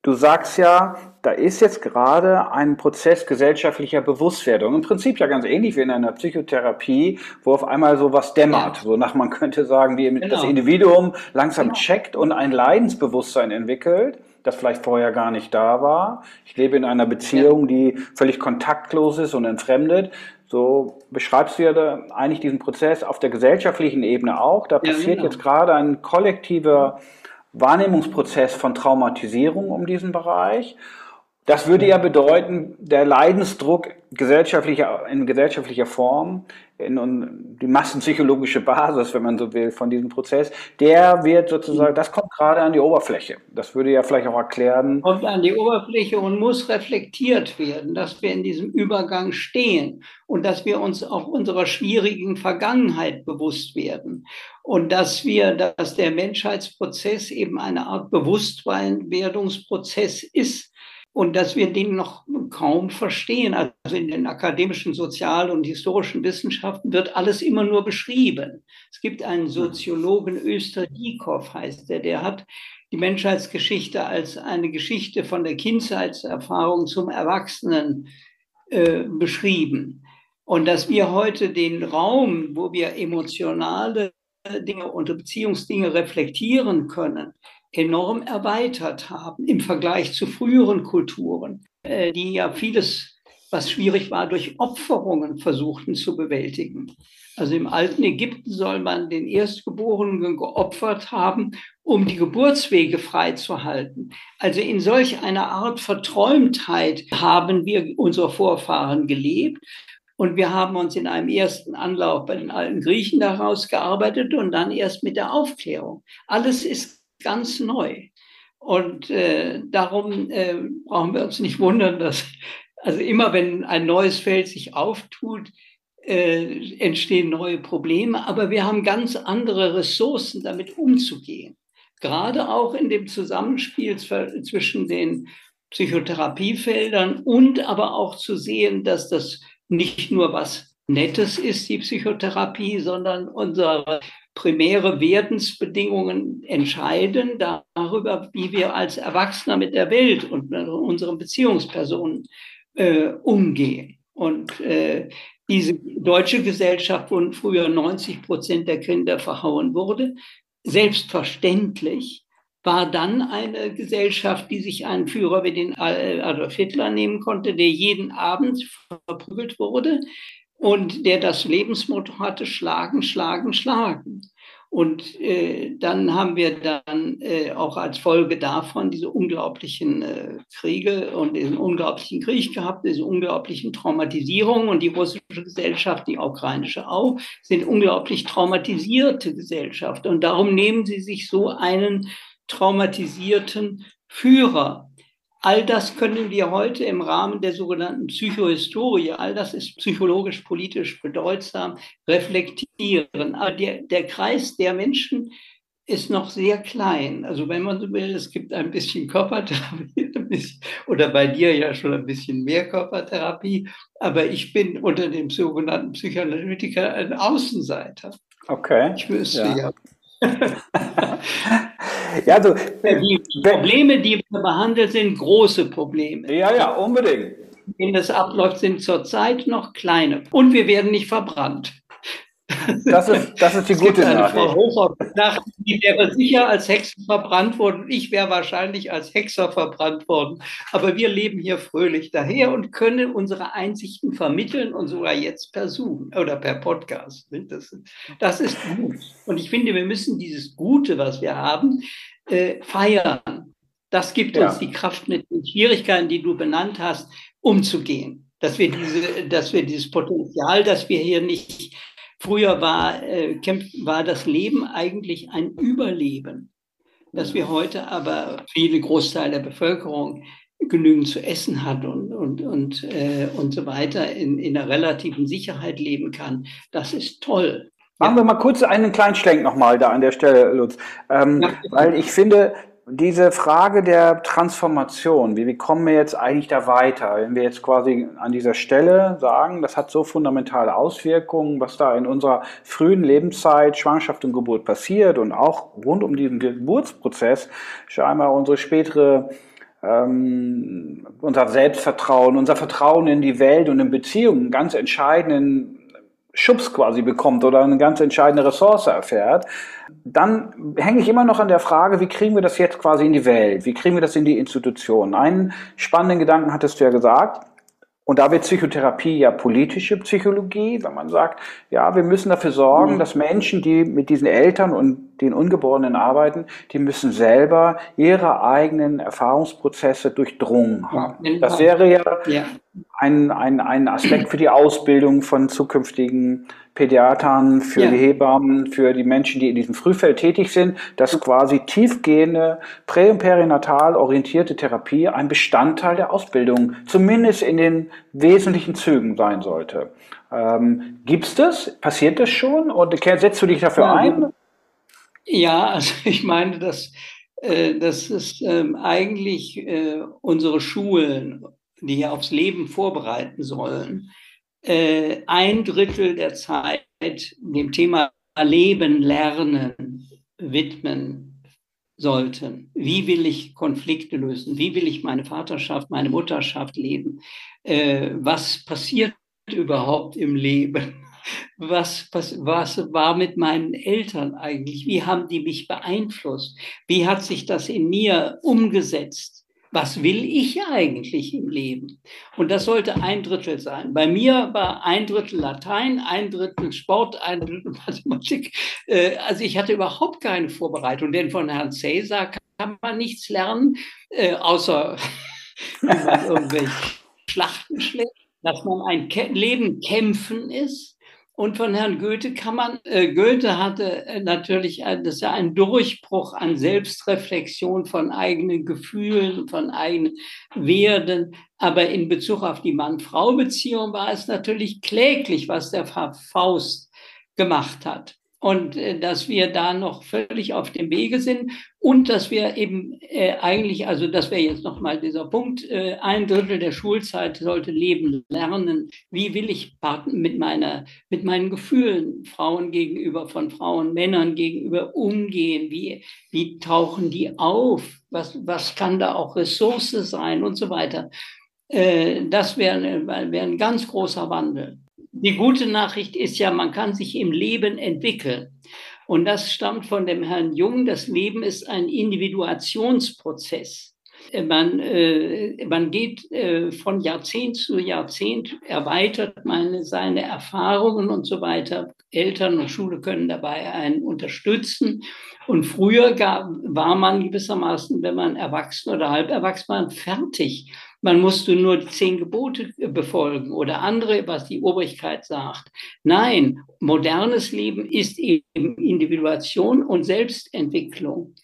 du sagst ja, da ist jetzt gerade ein Prozess gesellschaftlicher Bewusstwerdung. Im Prinzip ja ganz ähnlich wie in einer Psychotherapie, wo auf einmal so was dämmert. Ja. So nach, man könnte sagen, die, genau. das Individuum langsam genau. checkt und ein Leidensbewusstsein entwickelt, das vielleicht vorher gar nicht da war. Ich lebe in einer Beziehung, ja. die völlig kontaktlos ist und entfremdet. So beschreibst du ja da eigentlich diesen Prozess auf der gesellschaftlichen Ebene auch. Da passiert ja, genau. jetzt gerade ein kollektiver Wahrnehmungsprozess von Traumatisierung um diesen Bereich. Das würde ja bedeuten, der Leidensdruck gesellschaftlicher, in gesellschaftlicher Form, in, die massenpsychologische Basis, wenn man so will, von diesem Prozess, der wird sozusagen, das kommt gerade an die Oberfläche. Das würde ja vielleicht auch erklären. Kommt an die Oberfläche und muss reflektiert werden, dass wir in diesem Übergang stehen und dass wir uns auch unserer schwierigen Vergangenheit bewusst werden und dass wir, dass der Menschheitsprozess eben eine Art Bewusstwerdungsprozess ist und dass wir den noch kaum verstehen. Also in den akademischen, sozial- und historischen Wissenschaften wird alles immer nur beschrieben. Es gibt einen Soziologen, Öster-Diekow heißt der, der hat die Menschheitsgeschichte als eine Geschichte von der Kindheitserfahrung zum Erwachsenen äh, beschrieben. Und dass wir heute den Raum, wo wir emotionale Dinge und Beziehungsdinge reflektieren können, enorm erweitert haben im Vergleich zu früheren Kulturen, äh, die ja vieles, was schwierig war, durch Opferungen versuchten zu bewältigen. Also im alten Ägypten soll man den Erstgeborenen geopfert haben, um die Geburtswege freizuhalten. Also in solch einer Art Verträumtheit haben wir unsere Vorfahren gelebt. Und wir haben uns in einem ersten Anlauf bei den alten Griechen daraus gearbeitet und dann erst mit der Aufklärung. Alles ist ganz neu. Und äh, darum äh, brauchen wir uns nicht wundern, dass also immer wenn ein neues Feld sich auftut, äh, entstehen neue Probleme. Aber wir haben ganz andere Ressourcen, damit umzugehen. Gerade auch in dem Zusammenspiel zwischen den Psychotherapiefeldern und aber auch zu sehen, dass das nicht nur was Nettes ist, die Psychotherapie, sondern unsere primäre Werdensbedingungen entscheiden darüber, wie wir als Erwachsener mit der Welt und mit unseren Beziehungspersonen äh, umgehen. Und äh, diese deutsche Gesellschaft, wo früher 90 Prozent der Kinder verhauen wurde, selbstverständlich war dann eine Gesellschaft, die sich einen Führer wie den Adolf Hitler nehmen konnte, der jeden Abend verprügelt wurde, und der das Lebensmotto hatte, schlagen, schlagen, schlagen. Und äh, dann haben wir dann äh, auch als Folge davon diese unglaublichen äh, Kriege und diesen unglaublichen Krieg gehabt, diese unglaublichen Traumatisierungen. Und die russische Gesellschaft, die ukrainische auch, sind unglaublich traumatisierte Gesellschaft. Und darum nehmen sie sich so einen traumatisierten Führer. All das können wir heute im Rahmen der sogenannten Psychohistorie, all das ist psychologisch, politisch bedeutsam, reflektieren. Aber der, der Kreis der Menschen, ist noch sehr klein. Also wenn man so will, es gibt ein bisschen Körpertherapie ein bisschen, oder bei dir ja schon ein bisschen mehr Körpertherapie, aber ich bin unter dem sogenannten Psychoanalytiker ein Außenseiter. Okay. Ich wüsste ja. ja. ja, also, die Probleme, die wir behandeln, sind große Probleme. Ja, ja, unbedingt. Wenn das abläuft, sind zurzeit noch kleine. Und wir werden nicht verbrannt. Das ist, das ist die gute eine Frau die wäre sicher als Hexe verbrannt worden. Ich wäre wahrscheinlich als Hexer verbrannt worden. Aber wir leben hier fröhlich daher und können unsere Einsichten vermitteln und sogar jetzt per Zoom oder per Podcast. Das, das ist gut. Und ich finde, wir müssen dieses Gute, was wir haben, äh, feiern. Das gibt ja. uns die Kraft, mit den Schwierigkeiten, die du benannt hast, umzugehen. Dass wir, diese, dass wir dieses Potenzial, das wir hier nicht Früher war, äh, war das Leben eigentlich ein Überleben. Dass wir heute aber viele Großteil der Bevölkerung genügend zu essen hat und, und, und, äh, und so weiter in, in einer relativen Sicherheit leben kann, das ist toll. Machen wir mal kurz einen kleinen Schlenk nochmal da an der Stelle, Lutz. Ähm, ja, weil ich finde, diese Frage der Transformation, wie, wie kommen wir jetzt eigentlich da weiter? Wenn wir jetzt quasi an dieser Stelle sagen, das hat so fundamentale Auswirkungen, was da in unserer frühen Lebenszeit, Schwangerschaft und Geburt passiert und auch rund um diesen Geburtsprozess scheinbar unsere spätere ähm, unser Selbstvertrauen, unser Vertrauen in die Welt und in Beziehungen ganz entscheidenden Schubs quasi bekommt oder eine ganz entscheidende Ressource erfährt, dann hänge ich immer noch an der Frage, wie kriegen wir das jetzt quasi in die Welt? Wie kriegen wir das in die Institutionen? Einen spannenden Gedanken hattest du ja gesagt. Und da wird Psychotherapie ja politische Psychologie, wenn man sagt, ja, wir müssen dafür sorgen, mhm. dass Menschen, die mit diesen Eltern und den Ungeborenen arbeiten, die müssen selber ihre eigenen Erfahrungsprozesse durchdrungen haben. Das wäre ja, ja. Ein, ein, ein Aspekt für die Ausbildung von zukünftigen Pädiatern, für ja. die Hebammen, für die Menschen, die in diesem Frühfeld tätig sind, dass quasi tiefgehende, prä- und perinatal orientierte Therapie ein Bestandteil der Ausbildung, zumindest in den wesentlichen Zügen sein sollte. Ähm, es das? Passiert das schon? Und setzt du dich dafür ja, ein? Ja, also ich meine, dass, äh, das ist ähm, eigentlich äh, unsere Schulen, die ja aufs Leben vorbereiten sollen, äh, ein Drittel der Zeit dem Thema Leben, Lernen widmen sollten. Wie will ich Konflikte lösen? Wie will ich meine Vaterschaft, meine Mutterschaft leben? Äh, was passiert überhaupt im Leben? Was, was, was war mit meinen Eltern eigentlich? Wie haben die mich beeinflusst? Wie hat sich das in mir umgesetzt? was will ich eigentlich im Leben? Und das sollte ein Drittel sein. Bei mir war ein Drittel Latein, ein Drittel Sport, ein Drittel Mathematik. Äh, also ich hatte überhaupt keine Vorbereitung, denn von Herrn Cäsar kann man nichts lernen, äh, außer irgendwelche Schlachten schlägt, dass man ein Leben kämpfen ist und von Herrn Goethe kann man, äh, Goethe hatte äh, natürlich das ist ja ein Durchbruch an Selbstreflexion von eigenen Gefühlen, von eigenen Werden. Aber in Bezug auf die Mann-Frau-Beziehung war es natürlich kläglich, was der Faust gemacht hat und äh, dass wir da noch völlig auf dem Wege sind und dass wir eben äh, eigentlich, also das wäre jetzt nochmal dieser Punkt, äh, ein Drittel der Schulzeit sollte Leben lernen. Wie will ich mit meiner, mit meinen Gefühlen Frauen gegenüber, von Frauen, Männern gegenüber umgehen? Wie, wie tauchen die auf? Was, was kann da auch Ressource sein und so weiter? Äh, das wäre wär ein ganz großer Wandel. Die gute Nachricht ist ja, man kann sich im Leben entwickeln. Und das stammt von dem Herrn Jung. Das Leben ist ein Individuationsprozess. Man, äh, man geht äh, von Jahrzehnt zu Jahrzehnt, erweitert man seine Erfahrungen und so weiter. Eltern und Schule können dabei einen unterstützen. Und früher gab, war man gewissermaßen, wenn man erwachsen oder halb erwachsen war, fertig man musste nur die zehn Gebote befolgen oder andere, was die Obrigkeit sagt. Nein, modernes Leben ist eben Individuation und Selbstentwicklung.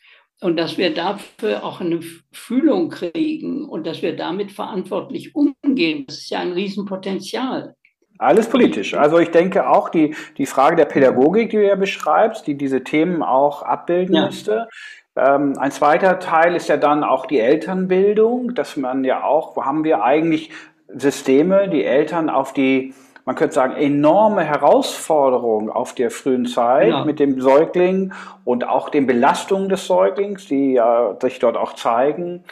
Und dass wir dafür auch eine Fühlung kriegen und dass wir damit verantwortlich umgehen, das ist ja ein Riesenpotenzial. Alles politisch. Also ich denke auch die, die Frage der Pädagogik, die du ja beschreibst, die diese Themen auch abbilden ja. müsste. Ähm, ein zweiter Teil ist ja dann auch die Elternbildung, dass man ja auch, wo haben wir eigentlich Systeme, die Eltern auf die, man könnte sagen, enorme Herausforderung auf der frühen Zeit ja. mit dem Säugling und auch den Belastungen des Säuglings, die ja sich dort auch zeigen,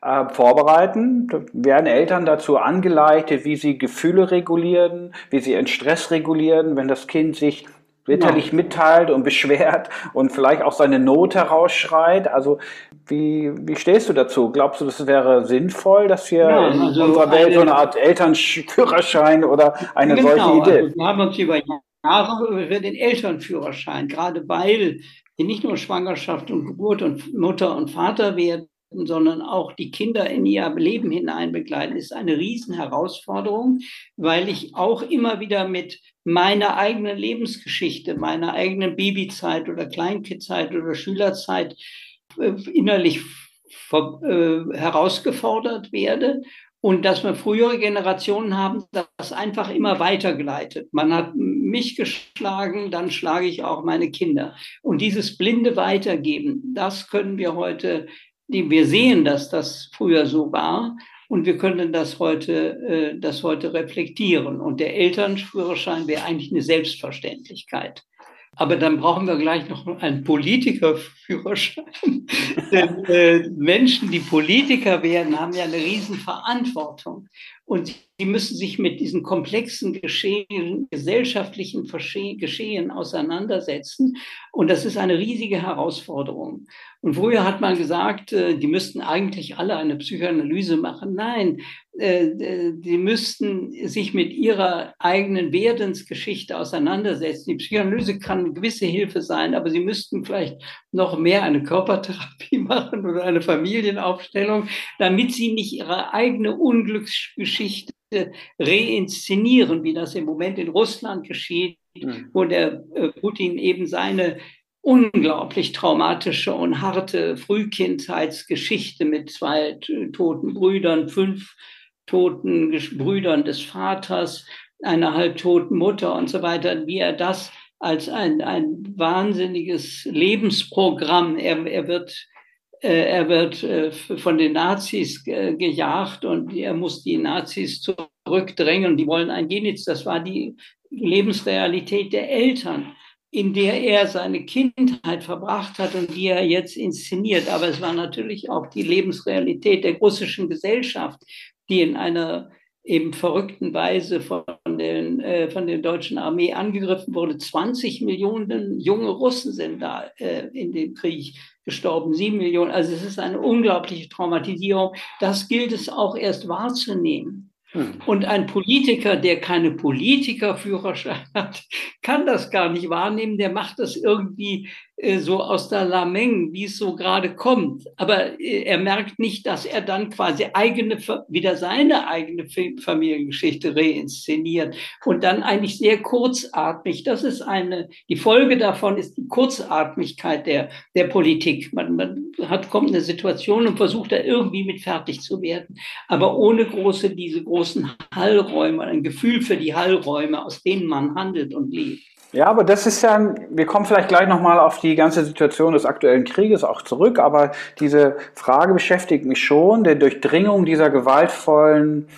äh, vorbereiten. Da werden Eltern dazu angeleitet, wie sie Gefühle regulieren, wie sie ihren Stress regulieren, wenn das Kind sich bitterlich ja. mitteilt und beschwert und vielleicht auch seine Not herausschreit. Also wie, wie stehst du dazu? Glaubst du, das wäre sinnvoll, dass wir ja, also in unserer Welt so eine Art Elternführerschein oder eine genau, solche Idee? Also wir haben uns über Jahre über den Elternführerschein, gerade weil nicht nur Schwangerschaft und Geburt und Mutter und Vater werden, sondern auch die Kinder in ihr Leben hinein begleiten, ist eine Riesenherausforderung, weil ich auch immer wieder mit meiner eigenen Lebensgeschichte, meiner eigenen Babyzeit oder Kleinkindzeit oder Schülerzeit äh, innerlich äh, herausgefordert werde und dass wir frühere Generationen haben, das einfach immer weitergeleitet. Man hat mich geschlagen, dann schlage ich auch meine Kinder. Und dieses blinde Weitergeben, das können wir heute die wir sehen, dass das früher so war und wir können das heute, äh, das heute reflektieren. Und der Elternführerschein wäre eigentlich eine Selbstverständlichkeit. Aber dann brauchen wir gleich noch einen Politikerführerschein. Denn äh, Menschen, die Politiker werden, haben ja eine Riesenverantwortung. Und sie müssen sich mit diesen komplexen Geschehen, gesellschaftlichen Geschehen auseinandersetzen. Und das ist eine riesige Herausforderung. Und früher hat man gesagt, äh, die müssten eigentlich alle eine Psychoanalyse machen. Nein, äh, äh, die müssten sich mit ihrer eigenen Werdensgeschichte auseinandersetzen. Die Psychoanalyse kann eine gewisse Hilfe sein, aber sie müssten vielleicht noch mehr eine Körpertherapie machen oder eine Familienaufstellung, damit sie nicht ihre eigene Unglücksgeschichte reinszenieren, wie das im Moment in Russland geschieht, mhm. wo der Putin eben seine unglaublich traumatische und harte Frühkindheitsgeschichte mit zwei toten Brüdern, fünf toten Brüdern des Vaters, einer halbtoten Mutter und so weiter, wie er das als ein, ein wahnsinniges Lebensprogramm, er, er wird äh, er wird äh, von den Nazis gejagt und er muss die Nazis zurückdrängen. Die wollen ein Genitz. Das war die Lebensrealität der Eltern in der er seine Kindheit verbracht hat und die er jetzt inszeniert. Aber es war natürlich auch die Lebensrealität der russischen Gesellschaft, die in einer eben verrückten Weise von, den, äh, von der deutschen Armee angegriffen wurde. 20 Millionen junge Russen sind da äh, in dem Krieg gestorben, sieben Millionen. Also es ist eine unglaubliche Traumatisierung. Das gilt es auch erst wahrzunehmen. Hm. Und ein Politiker, der keine Politikerführerschein hat, kann das gar nicht wahrnehmen. Der macht das irgendwie so aus der Lameng, wie es so gerade kommt. Aber äh, er merkt nicht, dass er dann quasi eigene, wieder seine eigene Familiengeschichte reinszeniert und dann eigentlich sehr kurzatmig. Das ist eine, die Folge davon ist die Kurzatmigkeit der, der Politik. Man, man hat, kommt eine Situation und versucht da irgendwie mit fertig zu werden, aber ohne große, diese großen Hallräume, ein Gefühl für die Hallräume, aus denen man handelt und lebt. Ja, aber das ist ja, wir kommen vielleicht gleich nochmal auf die ganze Situation des aktuellen Krieges auch zurück, aber diese Frage beschäftigt mich schon, der Durchdringung dieser gewaltvollen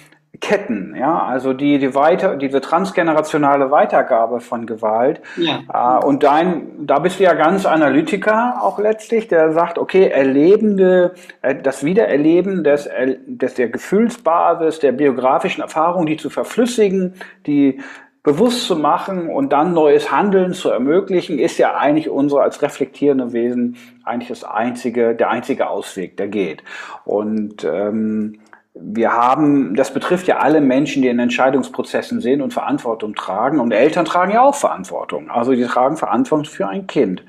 Ketten, ja, also die, die weiter, diese transgenerationale Weitergabe von Gewalt. Ja. Äh, und dein, da bist du ja ganz Analytiker auch letztlich, der sagt, okay, erlebende, äh, das Wiedererleben des, des der Gefühlsbasis, der biografischen Erfahrung, die zu verflüssigen, die bewusst zu machen und dann neues Handeln zu ermöglichen, ist ja eigentlich unsere als reflektierende Wesen eigentlich das einzige, der einzige Ausweg, der geht. Und ähm, wir haben, das betrifft ja alle Menschen, die in Entscheidungsprozessen sind und Verantwortung tragen. Und Eltern tragen ja auch Verantwortung. Also die tragen Verantwortung für ein Kind.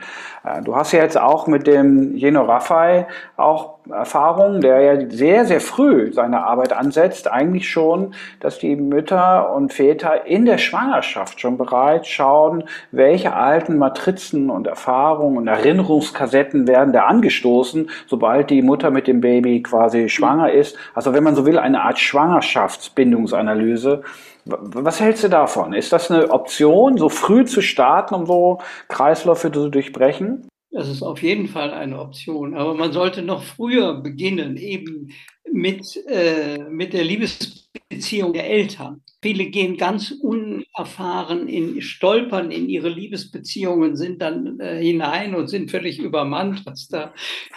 Äh, du hast ja jetzt auch mit dem Jeno Raffai auch Erfahrung, der ja sehr, sehr früh seine Arbeit ansetzt, eigentlich schon, dass die Mütter und Väter in der Schwangerschaft schon bereits schauen, welche alten Matrizen und Erfahrungen und Erinnerungskassetten werden da angestoßen, sobald die Mutter mit dem Baby quasi schwanger ist. Also wenn man so will, eine Art Schwangerschaftsbindungsanalyse. Was hältst du davon? Ist das eine Option, so früh zu starten, um so Kreisläufe zu durchbrechen? Das ist auf jeden Fall eine Option. Aber man sollte noch früher beginnen, eben mit, äh, mit der Liebesbeziehung der Eltern. Viele gehen ganz unerfahren in Stolpern in ihre Liebesbeziehungen, sind dann äh, hinein und sind völlig übermannt, was da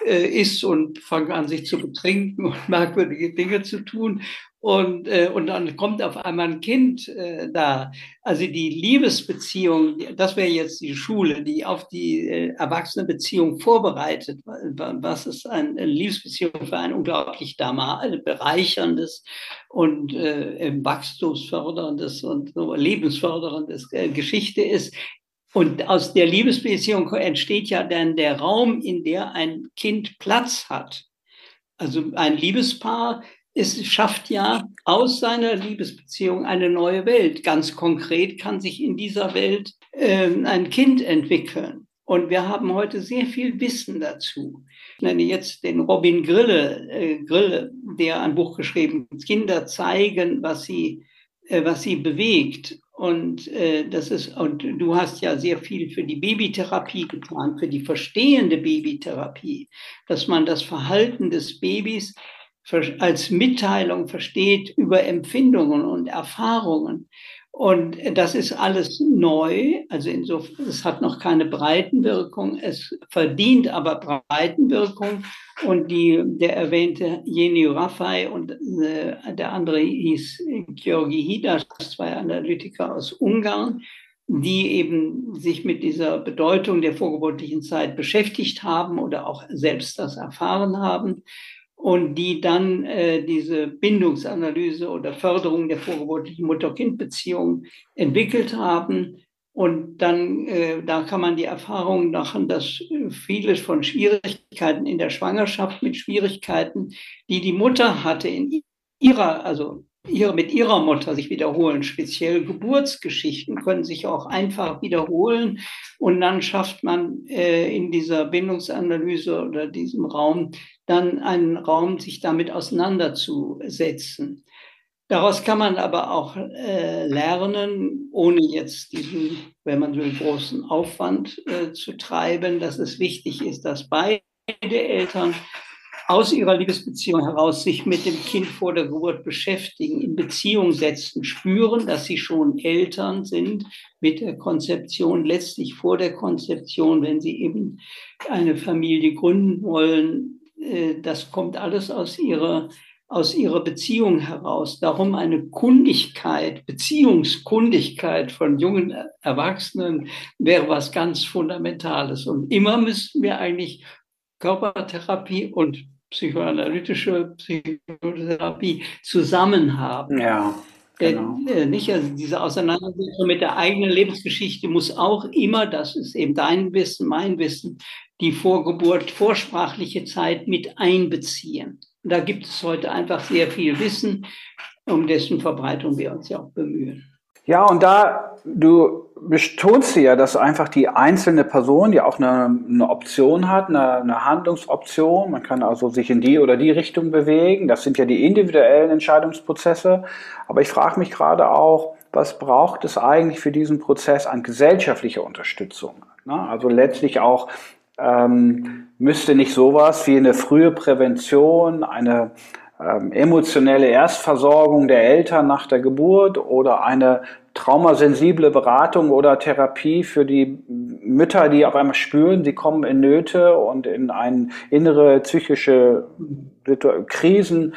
äh, ist und fangen an, sich zu betrinken und merkwürdige Dinge zu tun. Und, äh, und dann kommt auf einmal ein Kind äh, da. Also die Liebesbeziehung, das wäre jetzt die Schule, die auf die äh, Erwachsenenbeziehung vorbereitet. Was ist eine Liebesbeziehung für ein unglaublich bereicherndes und äh, wachstumsförderndes und so lebensförderndes äh, Geschichte ist. Und aus der Liebesbeziehung entsteht ja dann der Raum, in der ein Kind Platz hat. Also ein Liebespaar es schafft ja aus seiner Liebesbeziehung eine neue Welt. Ganz konkret kann sich in dieser Welt äh, ein Kind entwickeln. Und wir haben heute sehr viel Wissen dazu. Ich nenne jetzt den Robin Grille, äh, Grille der ein Buch geschrieben hat, Kinder zeigen, was sie, äh, was sie bewegt. Und äh, das ist, und du hast ja sehr viel für die Babytherapie getan, für die verstehende Babytherapie, dass man das Verhalten des Babys als Mitteilung versteht über Empfindungen und Erfahrungen. Und das ist alles neu, also insofern, es hat noch keine Breitenwirkung, es verdient aber Breitenwirkung. Und die, der erwähnte Jeni Raffay und äh, der andere hieß Georgi Hidas, zwei Analytiker aus Ungarn, die eben sich mit dieser Bedeutung der vorgeburtlichen Zeit beschäftigt haben oder auch selbst das erfahren haben und die dann äh, diese Bindungsanalyse oder Förderung der vorgeburtlichen Mutter-Kind-Beziehung entwickelt haben. Und dann, äh, da kann man die Erfahrung machen, dass vieles von Schwierigkeiten in der Schwangerschaft mit Schwierigkeiten, die die Mutter hatte in ihrer, also ihre, mit ihrer Mutter sich wiederholen. Speziell Geburtsgeschichten können sich auch einfach wiederholen. Und dann schafft man äh, in dieser Bindungsanalyse oder diesem Raum dann einen Raum, sich damit auseinanderzusetzen. Daraus kann man aber auch äh, lernen, ohne jetzt diesen, wenn man will, großen Aufwand äh, zu treiben, dass es wichtig ist, dass beide Eltern aus ihrer Liebesbeziehung heraus sich mit dem Kind vor der Geburt beschäftigen, in Beziehung setzen, spüren, dass sie schon Eltern sind mit der Konzeption, letztlich vor der Konzeption, wenn sie eben eine Familie gründen wollen. Äh, das kommt alles aus ihrer aus ihrer Beziehung heraus. Darum eine Kundigkeit, Beziehungskundigkeit von jungen Erwachsenen wäre was ganz Fundamentales. Und immer müssten wir eigentlich Körpertherapie und psychoanalytische Psychotherapie zusammen haben. Ja. Genau. Äh, nicht, also diese Auseinandersetzung mit der eigenen Lebensgeschichte muss auch immer, das ist eben dein Wissen, mein Wissen, die Vorgeburt, vorsprachliche Zeit mit einbeziehen. Und da gibt es heute einfach sehr viel Wissen, um dessen Verbreitung wir uns ja auch bemühen. Ja, und da, du betonst ja, dass einfach die einzelne Person ja auch eine, eine Option hat, eine, eine, Handlungsoption. Man kann also sich in die oder die Richtung bewegen. Das sind ja die individuellen Entscheidungsprozesse. Aber ich frage mich gerade auch, was braucht es eigentlich für diesen Prozess an gesellschaftlicher Unterstützung? Ne? Also letztlich auch ähm, müsste nicht sowas wie eine frühe Prävention, eine ähm, emotionelle Erstversorgung der Eltern nach der Geburt oder eine traumasensible Beratung oder Therapie für die Mütter, die auf einmal spüren, sie kommen in Nöte und in ein innere psychische Krisen,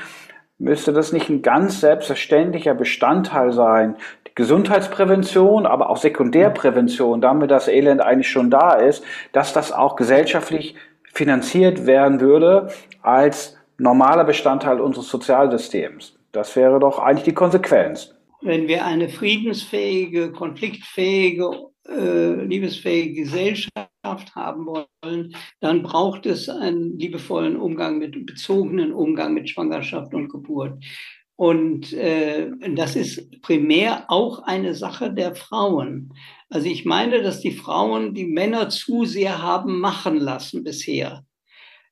müsste das nicht ein ganz selbstverständlicher Bestandteil sein. Die Gesundheitsprävention, aber auch Sekundärprävention, damit das Elend eigentlich schon da ist, dass das auch gesellschaftlich finanziert werden würde als normaler Bestandteil unseres Sozialsystems. Das wäre doch eigentlich die Konsequenz. Wenn wir eine friedensfähige, konfliktfähige, äh, liebesfähige Gesellschaft haben wollen, dann braucht es einen liebevollen Umgang mit, bezogenen Umgang mit Schwangerschaft und Geburt. Und äh, das ist primär auch eine Sache der Frauen. Also ich meine, dass die Frauen die Männer zu sehr haben machen lassen bisher.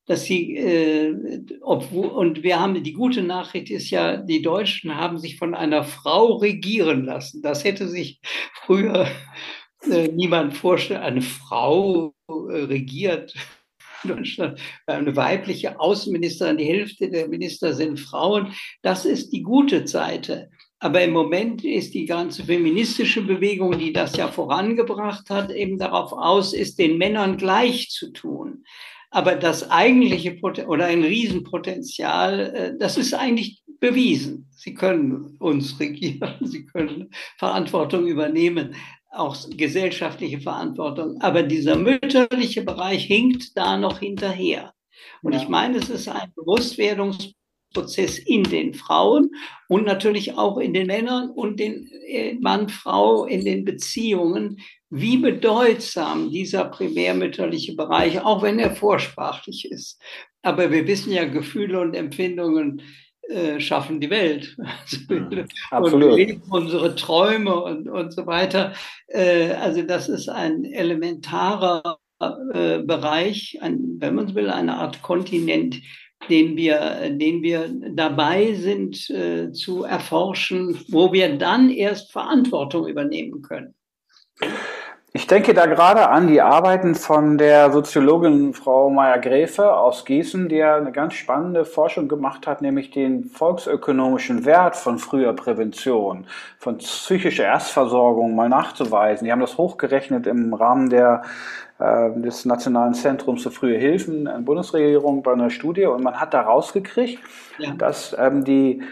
Dass sie, äh, obwohl, und wir haben die gute Nachricht ist ja, die Deutschen haben sich von einer Frau regieren lassen. Das hätte sich früher äh, niemand vorstellen. Eine Frau äh, regiert Deutschland, eine weibliche Außenministerin, die Hälfte der Minister sind Frauen. Das ist die gute Seite. Aber im Moment ist die ganze feministische Bewegung, die das ja vorangebracht hat, eben darauf aus, ist den Männern gleich zu tun. Aber das eigentliche Pot oder ein Riesenpotenzial, äh, das ist eigentlich bewiesen. Sie können uns regieren, sie können Verantwortung übernehmen auch gesellschaftliche Verantwortung. Aber dieser mütterliche Bereich hinkt da noch hinterher. Und ja. ich meine, es ist ein Bewusstwerdungsprozess in den Frauen und natürlich auch in den Männern und den äh, Mann-Frau in den Beziehungen, wie bedeutsam dieser primärmütterliche Bereich, auch wenn er vorsprachlich ist. Aber wir wissen ja, Gefühle und Empfindungen äh, schaffen die Welt. Mhm. Absolut. Unsere Träume und, und so weiter. Äh, also das ist ein elementarer äh, Bereich, ein, wenn man es will, eine Art Kontinent, den wir, den wir dabei sind äh, zu erforschen, wo wir dann erst Verantwortung übernehmen können. Ich denke da gerade an die Arbeiten von der Soziologin Frau Meyer-Gräfe aus Gießen, die ja eine ganz spannende Forschung gemacht hat, nämlich den volksökonomischen Wert von früher Prävention, von psychischer Erstversorgung mal nachzuweisen. Die haben das hochgerechnet im Rahmen der äh, des Nationalen Zentrums für frühe Hilfen der Bundesregierung bei einer Studie und man hat da rausgekriegt, ja. dass ähm, die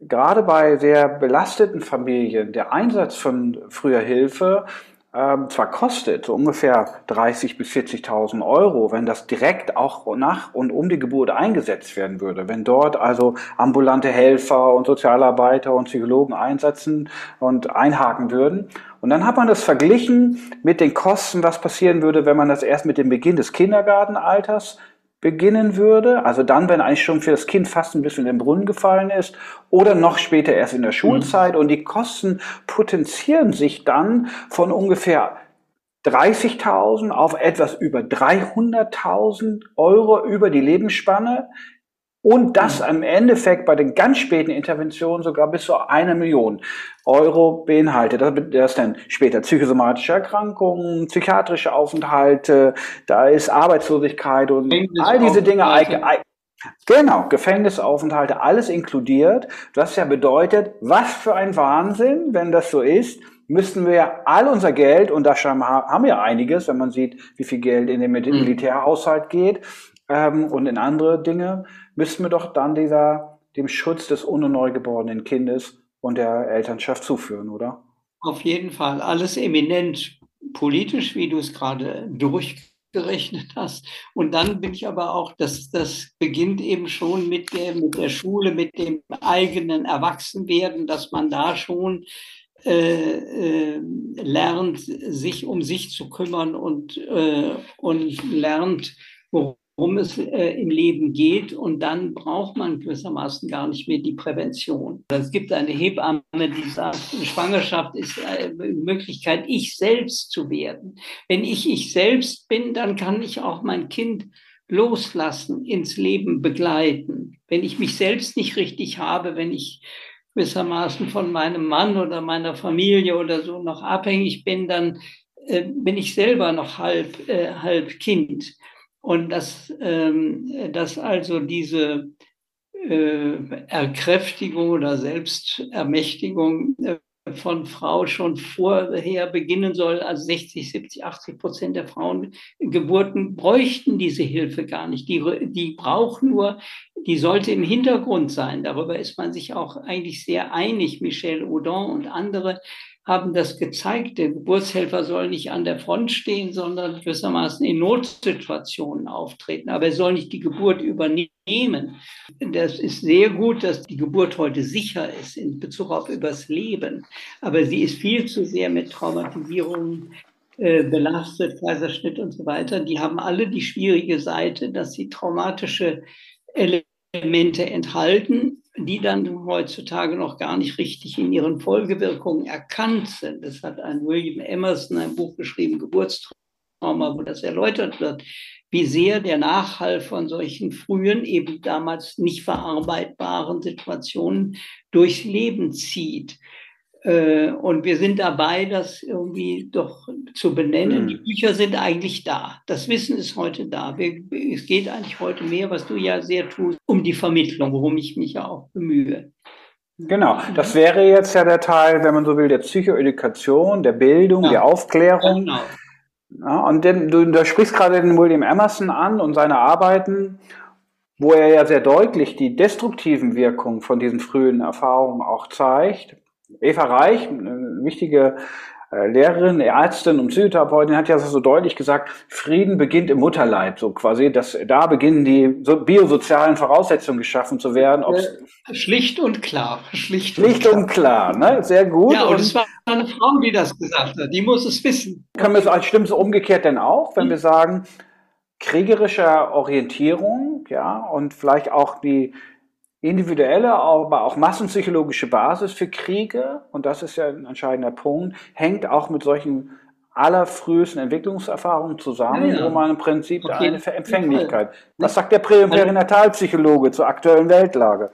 gerade bei sehr belasteten Familien der Einsatz von früher Hilfe ähm, zwar kostet, so ungefähr 30.000 bis 40.000 Euro, wenn das direkt auch nach und um die Geburt eingesetzt werden würde, wenn dort also ambulante Helfer und Sozialarbeiter und Psychologen einsetzen und einhaken würden. Und dann hat man das verglichen mit den Kosten, was passieren würde, wenn man das erst mit dem Beginn des Kindergartenalters beginnen würde, also dann, wenn eigentlich schon für das Kind fast ein bisschen in den Brunnen gefallen ist, oder noch später erst in der Schulzeit. Mhm. Und die Kosten potenzieren sich dann von ungefähr 30.000 auf etwas über 300.000 Euro über die Lebensspanne und das im Endeffekt bei den ganz späten Interventionen sogar bis zu einer Million Euro beinhaltet. Das, das dann später psychosomatische Erkrankungen, psychiatrische Aufenthalte, da ist Arbeitslosigkeit und all diese Dinge. Genau, Gefängnisaufenthalte, alles inkludiert. Was ja bedeutet, was für ein Wahnsinn, wenn das so ist, müssten wir all unser Geld, und da haben wir einiges, wenn man sieht, wie viel Geld in den mhm. Militärhaushalt geht, ähm, und in andere Dinge, müssten wir doch dann dieser, dem Schutz des unneugeborenen Kindes und der Elternschaft zuführen, oder? Auf jeden Fall. Alles eminent politisch, wie du es gerade durchgerechnet hast. Und dann bin ich aber auch, das, das beginnt eben schon mit der, mit der Schule, mit dem eigenen Erwachsenwerden, dass man da schon äh, äh, lernt, sich um sich zu kümmern und, äh, und lernt, worum worum es äh, im Leben geht. Und dann braucht man gewissermaßen gar nicht mehr die Prävention. Es gibt eine Hebamme, die sagt, Schwangerschaft ist eine Möglichkeit, ich selbst zu werden. Wenn ich ich selbst bin, dann kann ich auch mein Kind loslassen, ins Leben begleiten. Wenn ich mich selbst nicht richtig habe, wenn ich gewissermaßen von meinem Mann oder meiner Familie oder so noch abhängig bin, dann äh, bin ich selber noch halb, äh, halb Kind. Und dass, ähm, dass also diese äh, Erkräftigung oder Selbstermächtigung äh, von Frau schon vorher beginnen soll. Also 60, 70, 80 Prozent der Frauengeburten bräuchten diese Hilfe gar nicht. Die, die braucht nur, die sollte im Hintergrund sein. Darüber ist man sich auch eigentlich sehr einig, Michel Audin und andere haben das gezeigt. Der Geburtshelfer soll nicht an der Front stehen, sondern gewissermaßen in Notsituationen auftreten. Aber er soll nicht die Geburt übernehmen. Das ist sehr gut, dass die Geburt heute sicher ist in Bezug auf übers Leben. Aber sie ist viel zu sehr mit Traumatisierungen äh, belastet, Kaiserschnitt und so weiter, die haben alle die schwierige Seite, dass sie traumatische Elemente enthalten, die dann heutzutage noch gar nicht richtig in ihren Folgewirkungen erkannt sind. Das hat ein William Emerson ein Buch geschrieben, Geburtstrauma, wo das erläutert wird, wie sehr der Nachhall von solchen frühen, eben damals nicht verarbeitbaren Situationen durchs Leben zieht. Äh, und wir sind dabei, das irgendwie doch zu benennen. Mhm. Die Bücher sind eigentlich da. Das Wissen ist heute da. Wir, es geht eigentlich heute mehr, was du ja sehr tust, um die Vermittlung, worum ich mich ja auch bemühe. Genau, das wäre jetzt ja der Teil, wenn man so will, der Psychoedukation, der Bildung, ja. der Aufklärung. Genau. Ja, und denn, du, du sprichst gerade den William Emerson an und seine Arbeiten, wo er ja sehr deutlich die destruktiven Wirkungen von diesen frühen Erfahrungen auch zeigt. Eva Reich, eine wichtige äh, Lehrerin, Ärztin und Psychotherapeutin hat ja so deutlich gesagt, Frieden beginnt im Mutterleib, so quasi, dass da beginnen die so biosozialen Voraussetzungen geschaffen zu werden. Äh, schlicht und klar. Schlicht, schlicht und, klar. und klar, ne? Sehr gut. Ja, und, und es war eine Frau, die das gesagt hat. Die muss es wissen. Können wir es, stimmt es umgekehrt denn auch, wenn mhm. wir sagen, kriegerischer Orientierung, ja, und vielleicht auch die individuelle, aber auch massenpsychologische Basis für Kriege, und das ist ja ein entscheidender Punkt, hängt auch mit solchen allerfrühesten Entwicklungserfahrungen zusammen, ja, ja. wo man im Prinzip okay. eine Empfänglichkeit. Was sagt der Pränatalpsychologe zur aktuellen Weltlage?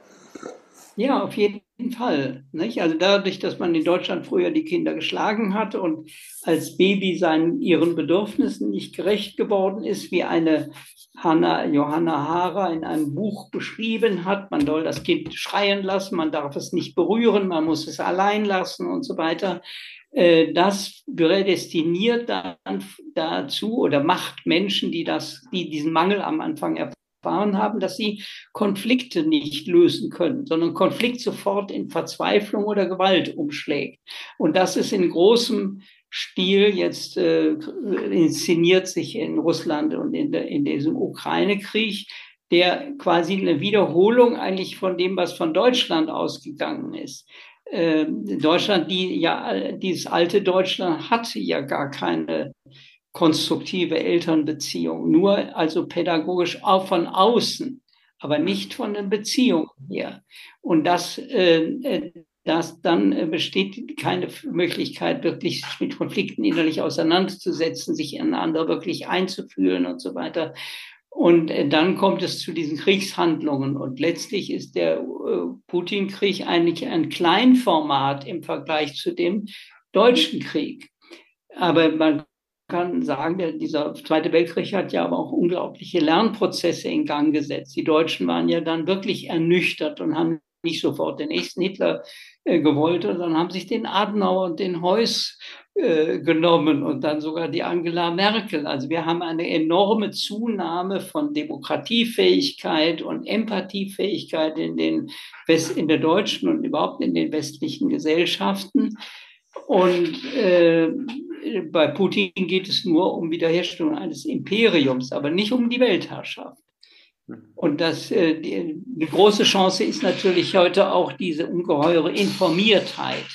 Ja, auf jeden Fall. Nicht? Also dadurch, dass man in Deutschland früher die Kinder geschlagen hat und als Baby seinen, ihren Bedürfnissen nicht gerecht geworden ist, wie eine Hanna, Johanna Hara in einem Buch beschrieben hat. Man soll das Kind schreien lassen, man darf es nicht berühren, man muss es allein lassen und so weiter. Äh, das prädestiniert dann dazu oder macht Menschen, die das, die diesen Mangel am Anfang erfahren haben, dass sie Konflikte nicht lösen können, sondern Konflikt sofort in Verzweiflung oder Gewalt umschlägt. Und das ist in großem Stil jetzt äh, inszeniert sich in Russland und in, der, in diesem Ukraine-Krieg, der quasi eine Wiederholung eigentlich von dem, was von Deutschland ausgegangen ist. Äh, Deutschland, die ja, dieses alte Deutschland hatte ja gar keine konstruktive Elternbeziehung, nur also pädagogisch auch von außen, aber nicht von den Beziehungen her. Und das äh, äh dass dann äh, besteht keine Möglichkeit, wirklich sich mit Konflikten innerlich auseinanderzusetzen, sich in andere wirklich einzufühlen und so weiter. Und äh, dann kommt es zu diesen Kriegshandlungen. Und letztlich ist der äh, Putin-Krieg eigentlich ein Kleinformat im Vergleich zu dem deutschen Krieg. Aber man kann sagen, dieser Zweite Weltkrieg hat ja aber auch unglaubliche Lernprozesse in Gang gesetzt. Die Deutschen waren ja dann wirklich ernüchtert und haben nicht sofort den nächsten Hitler äh, gewollt, sondern haben sich den Adenauer und den Heuss äh, genommen und dann sogar die Angela Merkel. Also wir haben eine enorme Zunahme von Demokratiefähigkeit und Empathiefähigkeit in, den West, in der deutschen und überhaupt in den westlichen Gesellschaften. Und äh, bei Putin geht es nur um Wiederherstellung eines Imperiums, aber nicht um die Weltherrschaft. Und das, äh, die, die große Chance ist natürlich heute auch diese ungeheure Informiertheit,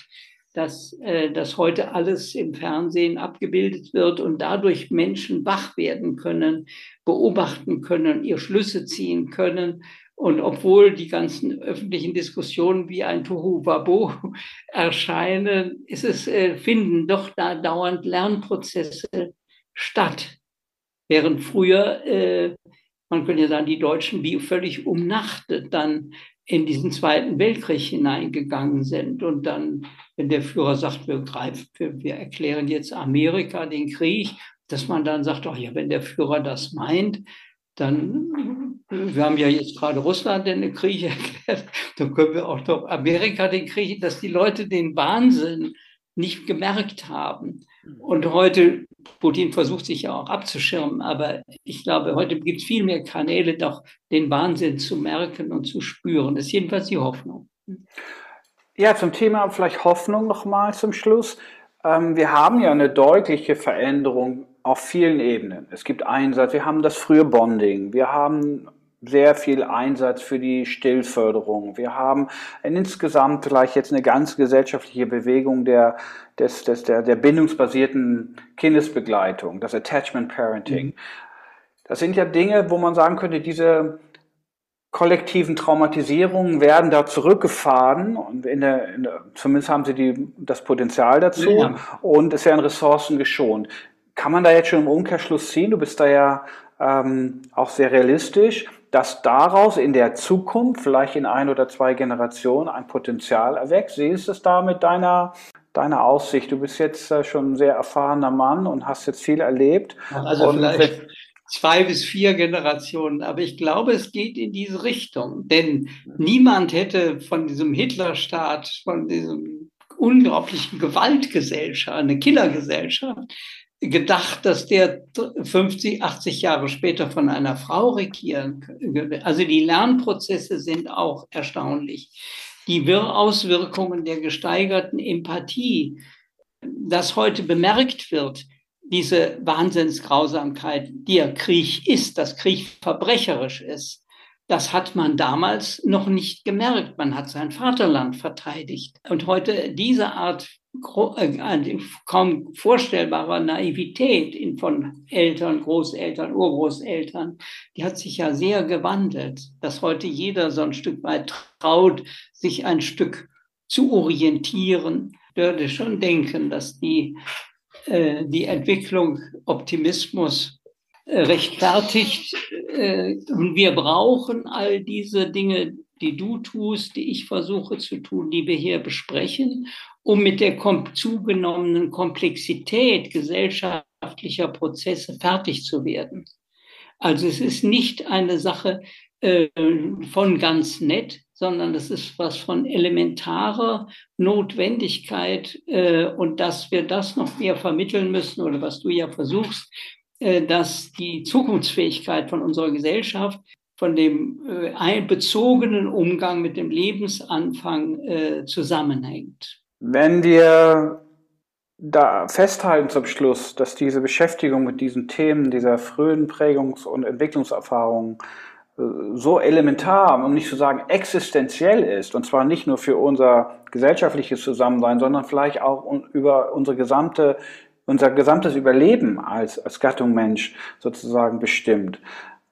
dass, äh, dass heute alles im Fernsehen abgebildet wird und dadurch Menschen wach werden können, beobachten können, ihr Schlüsse ziehen können. Und obwohl die ganzen öffentlichen Diskussionen wie ein Tohu Wabo erscheinen, ist es, äh, finden doch da dauernd Lernprozesse statt. Während früher äh, man könnte ja sagen, die Deutschen wie völlig umnachtet dann in diesen Zweiten Weltkrieg hineingegangen sind. Und dann, wenn der Führer sagt, wir greifen, wir, wir erklären jetzt Amerika den Krieg, dass man dann sagt, ach ja, wenn der Führer das meint, dann, wir haben ja jetzt gerade Russland den Krieg erklärt, dann können wir auch doch Amerika den Krieg, dass die Leute den Wahnsinn nicht gemerkt haben. Und heute, Putin versucht sich ja auch abzuschirmen, aber ich glaube, heute gibt es viel mehr Kanäle, doch den Wahnsinn zu merken und zu spüren. Das ist jedenfalls die Hoffnung. Ja, zum Thema vielleicht Hoffnung nochmal zum Schluss. Ähm, wir haben ja eine deutliche Veränderung auf vielen Ebenen. Es gibt Einsatz, wir haben das frühe Bonding, wir haben sehr viel Einsatz für die Stillförderung. Wir haben insgesamt vielleicht jetzt eine ganz gesellschaftliche Bewegung der, des, des, der, der bindungsbasierten Kindesbegleitung, das Attachment Parenting. Mhm. Das sind ja Dinge, wo man sagen könnte, diese kollektiven Traumatisierungen werden da zurückgefahren und in der, in der, zumindest haben sie die, das Potenzial dazu ja. und es werden Ressourcen geschont. Kann man da jetzt schon im Umkehrschluss ziehen? Du bist da ja ähm, auch sehr realistisch dass daraus in der Zukunft, vielleicht in ein oder zwei Generationen, ein Potenzial erwächst. Siehst du es da mit deiner, deiner Aussicht? Du bist jetzt äh, schon ein sehr erfahrener Mann und hast jetzt viel erlebt. Also und vielleicht zwei bis vier Generationen, aber ich glaube, es geht in diese Richtung, denn niemand hätte von diesem Hitlerstaat, von diesem unglaublichen Gewaltgesellschaft, eine Killergesellschaft, gedacht, dass der 50, 80 Jahre später von einer Frau regieren könnte. Also die Lernprozesse sind auch erstaunlich. Die Auswirkungen der gesteigerten Empathie, das heute bemerkt wird, diese Wahnsinnsgrausamkeit, die ja Krieg ist, dass Krieg verbrecherisch ist, das hat man damals noch nicht gemerkt. Man hat sein Vaterland verteidigt. Und heute diese Art kaum vorstellbarer Naivität von Eltern, Großeltern, Urgroßeltern, die hat sich ja sehr gewandelt, dass heute jeder so ein Stück weit traut, sich ein Stück zu orientieren. Würde schon denken, dass die, äh, die Entwicklung Optimismus äh, rechtfertigt. und wir brauchen all diese Dinge, die du tust, die ich versuche zu tun, die wir hier besprechen um mit der zugenommenen Komplexität gesellschaftlicher Prozesse fertig zu werden. Also es ist nicht eine Sache äh, von ganz nett, sondern es ist was von elementarer Notwendigkeit äh, und dass wir das noch mehr vermitteln müssen oder was du ja versuchst, äh, dass die Zukunftsfähigkeit von unserer Gesellschaft von dem äh, einbezogenen Umgang mit dem Lebensanfang äh, zusammenhängt. Wenn wir da festhalten zum Schluss, dass diese Beschäftigung mit diesen Themen, dieser frühen Prägungs- und Entwicklungserfahrungen äh, so elementar, um nicht zu sagen existenziell ist, und zwar nicht nur für unser gesellschaftliches Zusammensein, sondern vielleicht auch über unsere gesamte, unser gesamtes Überleben als, als Gattung Mensch sozusagen bestimmt.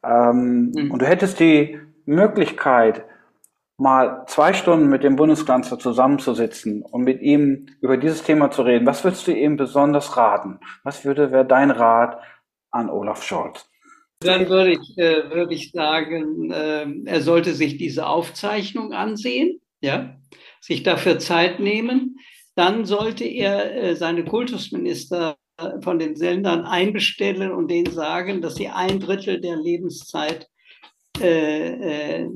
Ähm, mhm. Und du hättest die Möglichkeit, mal zwei Stunden mit dem Bundeskanzler zusammenzusitzen und mit ihm über dieses Thema zu reden, was würdest du ihm besonders raten? Was würde wäre dein Rat an Olaf Scholz? Dann würde ich, äh, würde ich sagen, äh, er sollte sich diese Aufzeichnung ansehen, ja, sich dafür Zeit nehmen. Dann sollte er äh, seine Kultusminister von den Sendern einbestellen und denen sagen, dass sie ein Drittel der Lebenszeit äh, äh,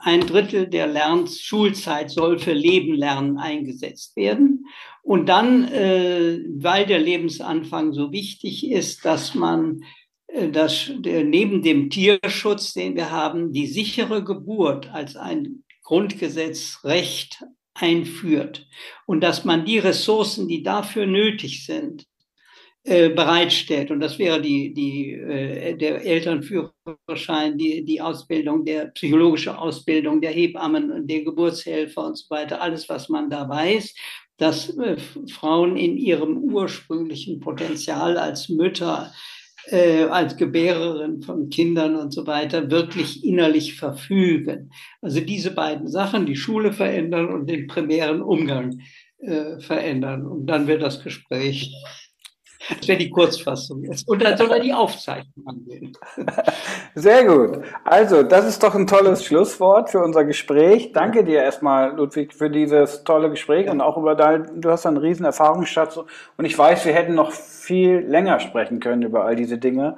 ein Drittel der Lern Schulzeit soll für Leben lernen eingesetzt werden. Und dann, äh, weil der Lebensanfang so wichtig ist, dass man dass neben dem Tierschutz, den wir haben, die sichere Geburt als ein Grundgesetzrecht einführt und dass man die Ressourcen, die dafür nötig sind, äh, bereitstellt. Und das wäre die, die, äh, der Elternführerschein, die, die Ausbildung, der psychologische Ausbildung der Hebammen, der Geburtshelfer und so weiter, alles, was man da weiß, dass äh, Frauen in ihrem ursprünglichen Potenzial als Mütter äh, als Gebärerin von Kindern und so weiter wirklich innerlich verfügen. Also diese beiden Sachen, die Schule verändern und den primären Umgang äh, verändern. Und dann wird das Gespräch das wäre die Kurzfassung jetzt. Und dann soll er die Aufzeichnung angehen. Sehr gut. Also, das ist doch ein tolles Schlusswort für unser Gespräch. Danke dir erstmal, Ludwig, für dieses tolle Gespräch und auch über dein, du hast einen riesen Erfahrungsschatz und ich weiß, wir hätten noch viel länger sprechen können über all diese Dinge.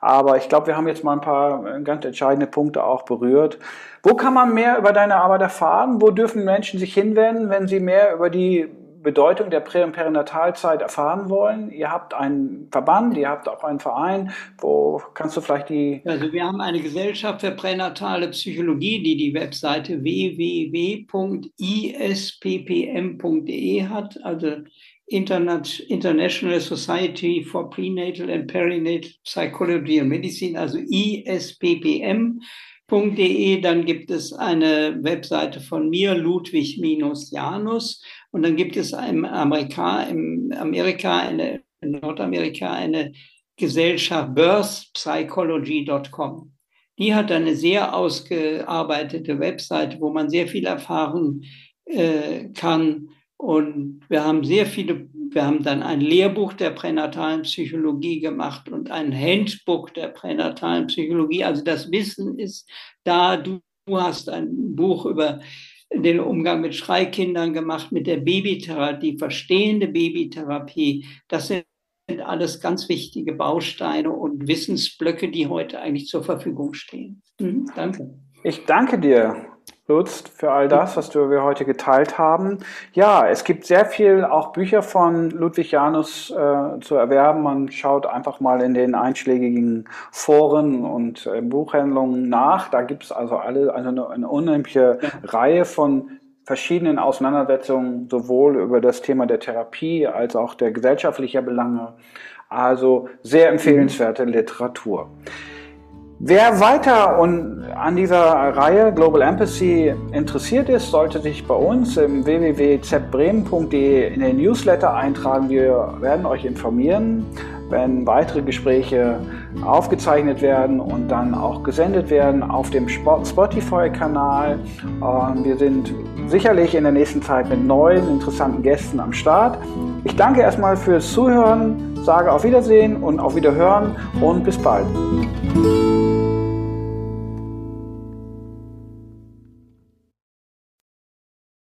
Aber ich glaube, wir haben jetzt mal ein paar ganz entscheidende Punkte auch berührt. Wo kann man mehr über deine Arbeit erfahren? Wo dürfen Menschen sich hinwenden, wenn sie mehr über die Bedeutung der Prä- und Perinatalzeit erfahren wollen. Ihr habt einen Verband, ihr habt auch einen Verein. Wo kannst du vielleicht die... Also wir haben eine Gesellschaft für pränatale Psychologie, die die Webseite www.isppm.de hat, also International Society for Prenatal and Perinatal Psychology and Medicine, also ISPPM Dann gibt es eine Webseite von mir, Ludwig-Janus. Und dann gibt es im Amerika, im Amerika eine, in Nordamerika eine Gesellschaft birthpsychology.com. Die hat eine sehr ausgearbeitete Webseite, wo man sehr viel erfahren äh, kann. Und wir haben sehr viele, wir haben dann ein Lehrbuch der pränatalen Psychologie gemacht und ein Handbook der pränatalen Psychologie. Also das Wissen ist da. Du, du hast ein Buch über den Umgang mit Schreikindern gemacht, mit der Babytherapie, verstehende Babytherapie. Das sind alles ganz wichtige Bausteine und Wissensblöcke, die heute eigentlich zur Verfügung stehen. Mhm, danke. Ich danke dir, Lutz, für all das, was wir heute geteilt haben. Ja, es gibt sehr viel auch Bücher von Ludwig Janus äh, zu erwerben. Man schaut einfach mal in den einschlägigen Foren und äh, Buchhändlungen nach. Da gibt es also alle, also eine, eine unheimliche ja. Reihe von verschiedenen Auseinandersetzungen sowohl über das Thema der Therapie als auch der gesellschaftlichen Belange. Also sehr empfehlenswerte Literatur. Wer weiter an dieser Reihe Global Empathy interessiert ist, sollte sich bei uns im www.zbremen.de in den Newsletter eintragen. Wir werden euch informieren, wenn weitere Gespräche aufgezeichnet werden und dann auch gesendet werden auf dem Spotify-Kanal. Wir sind sicherlich in der nächsten Zeit mit neuen, interessanten Gästen am Start. Ich danke erstmal fürs Zuhören, sage auf Wiedersehen und auf Wiederhören und bis bald.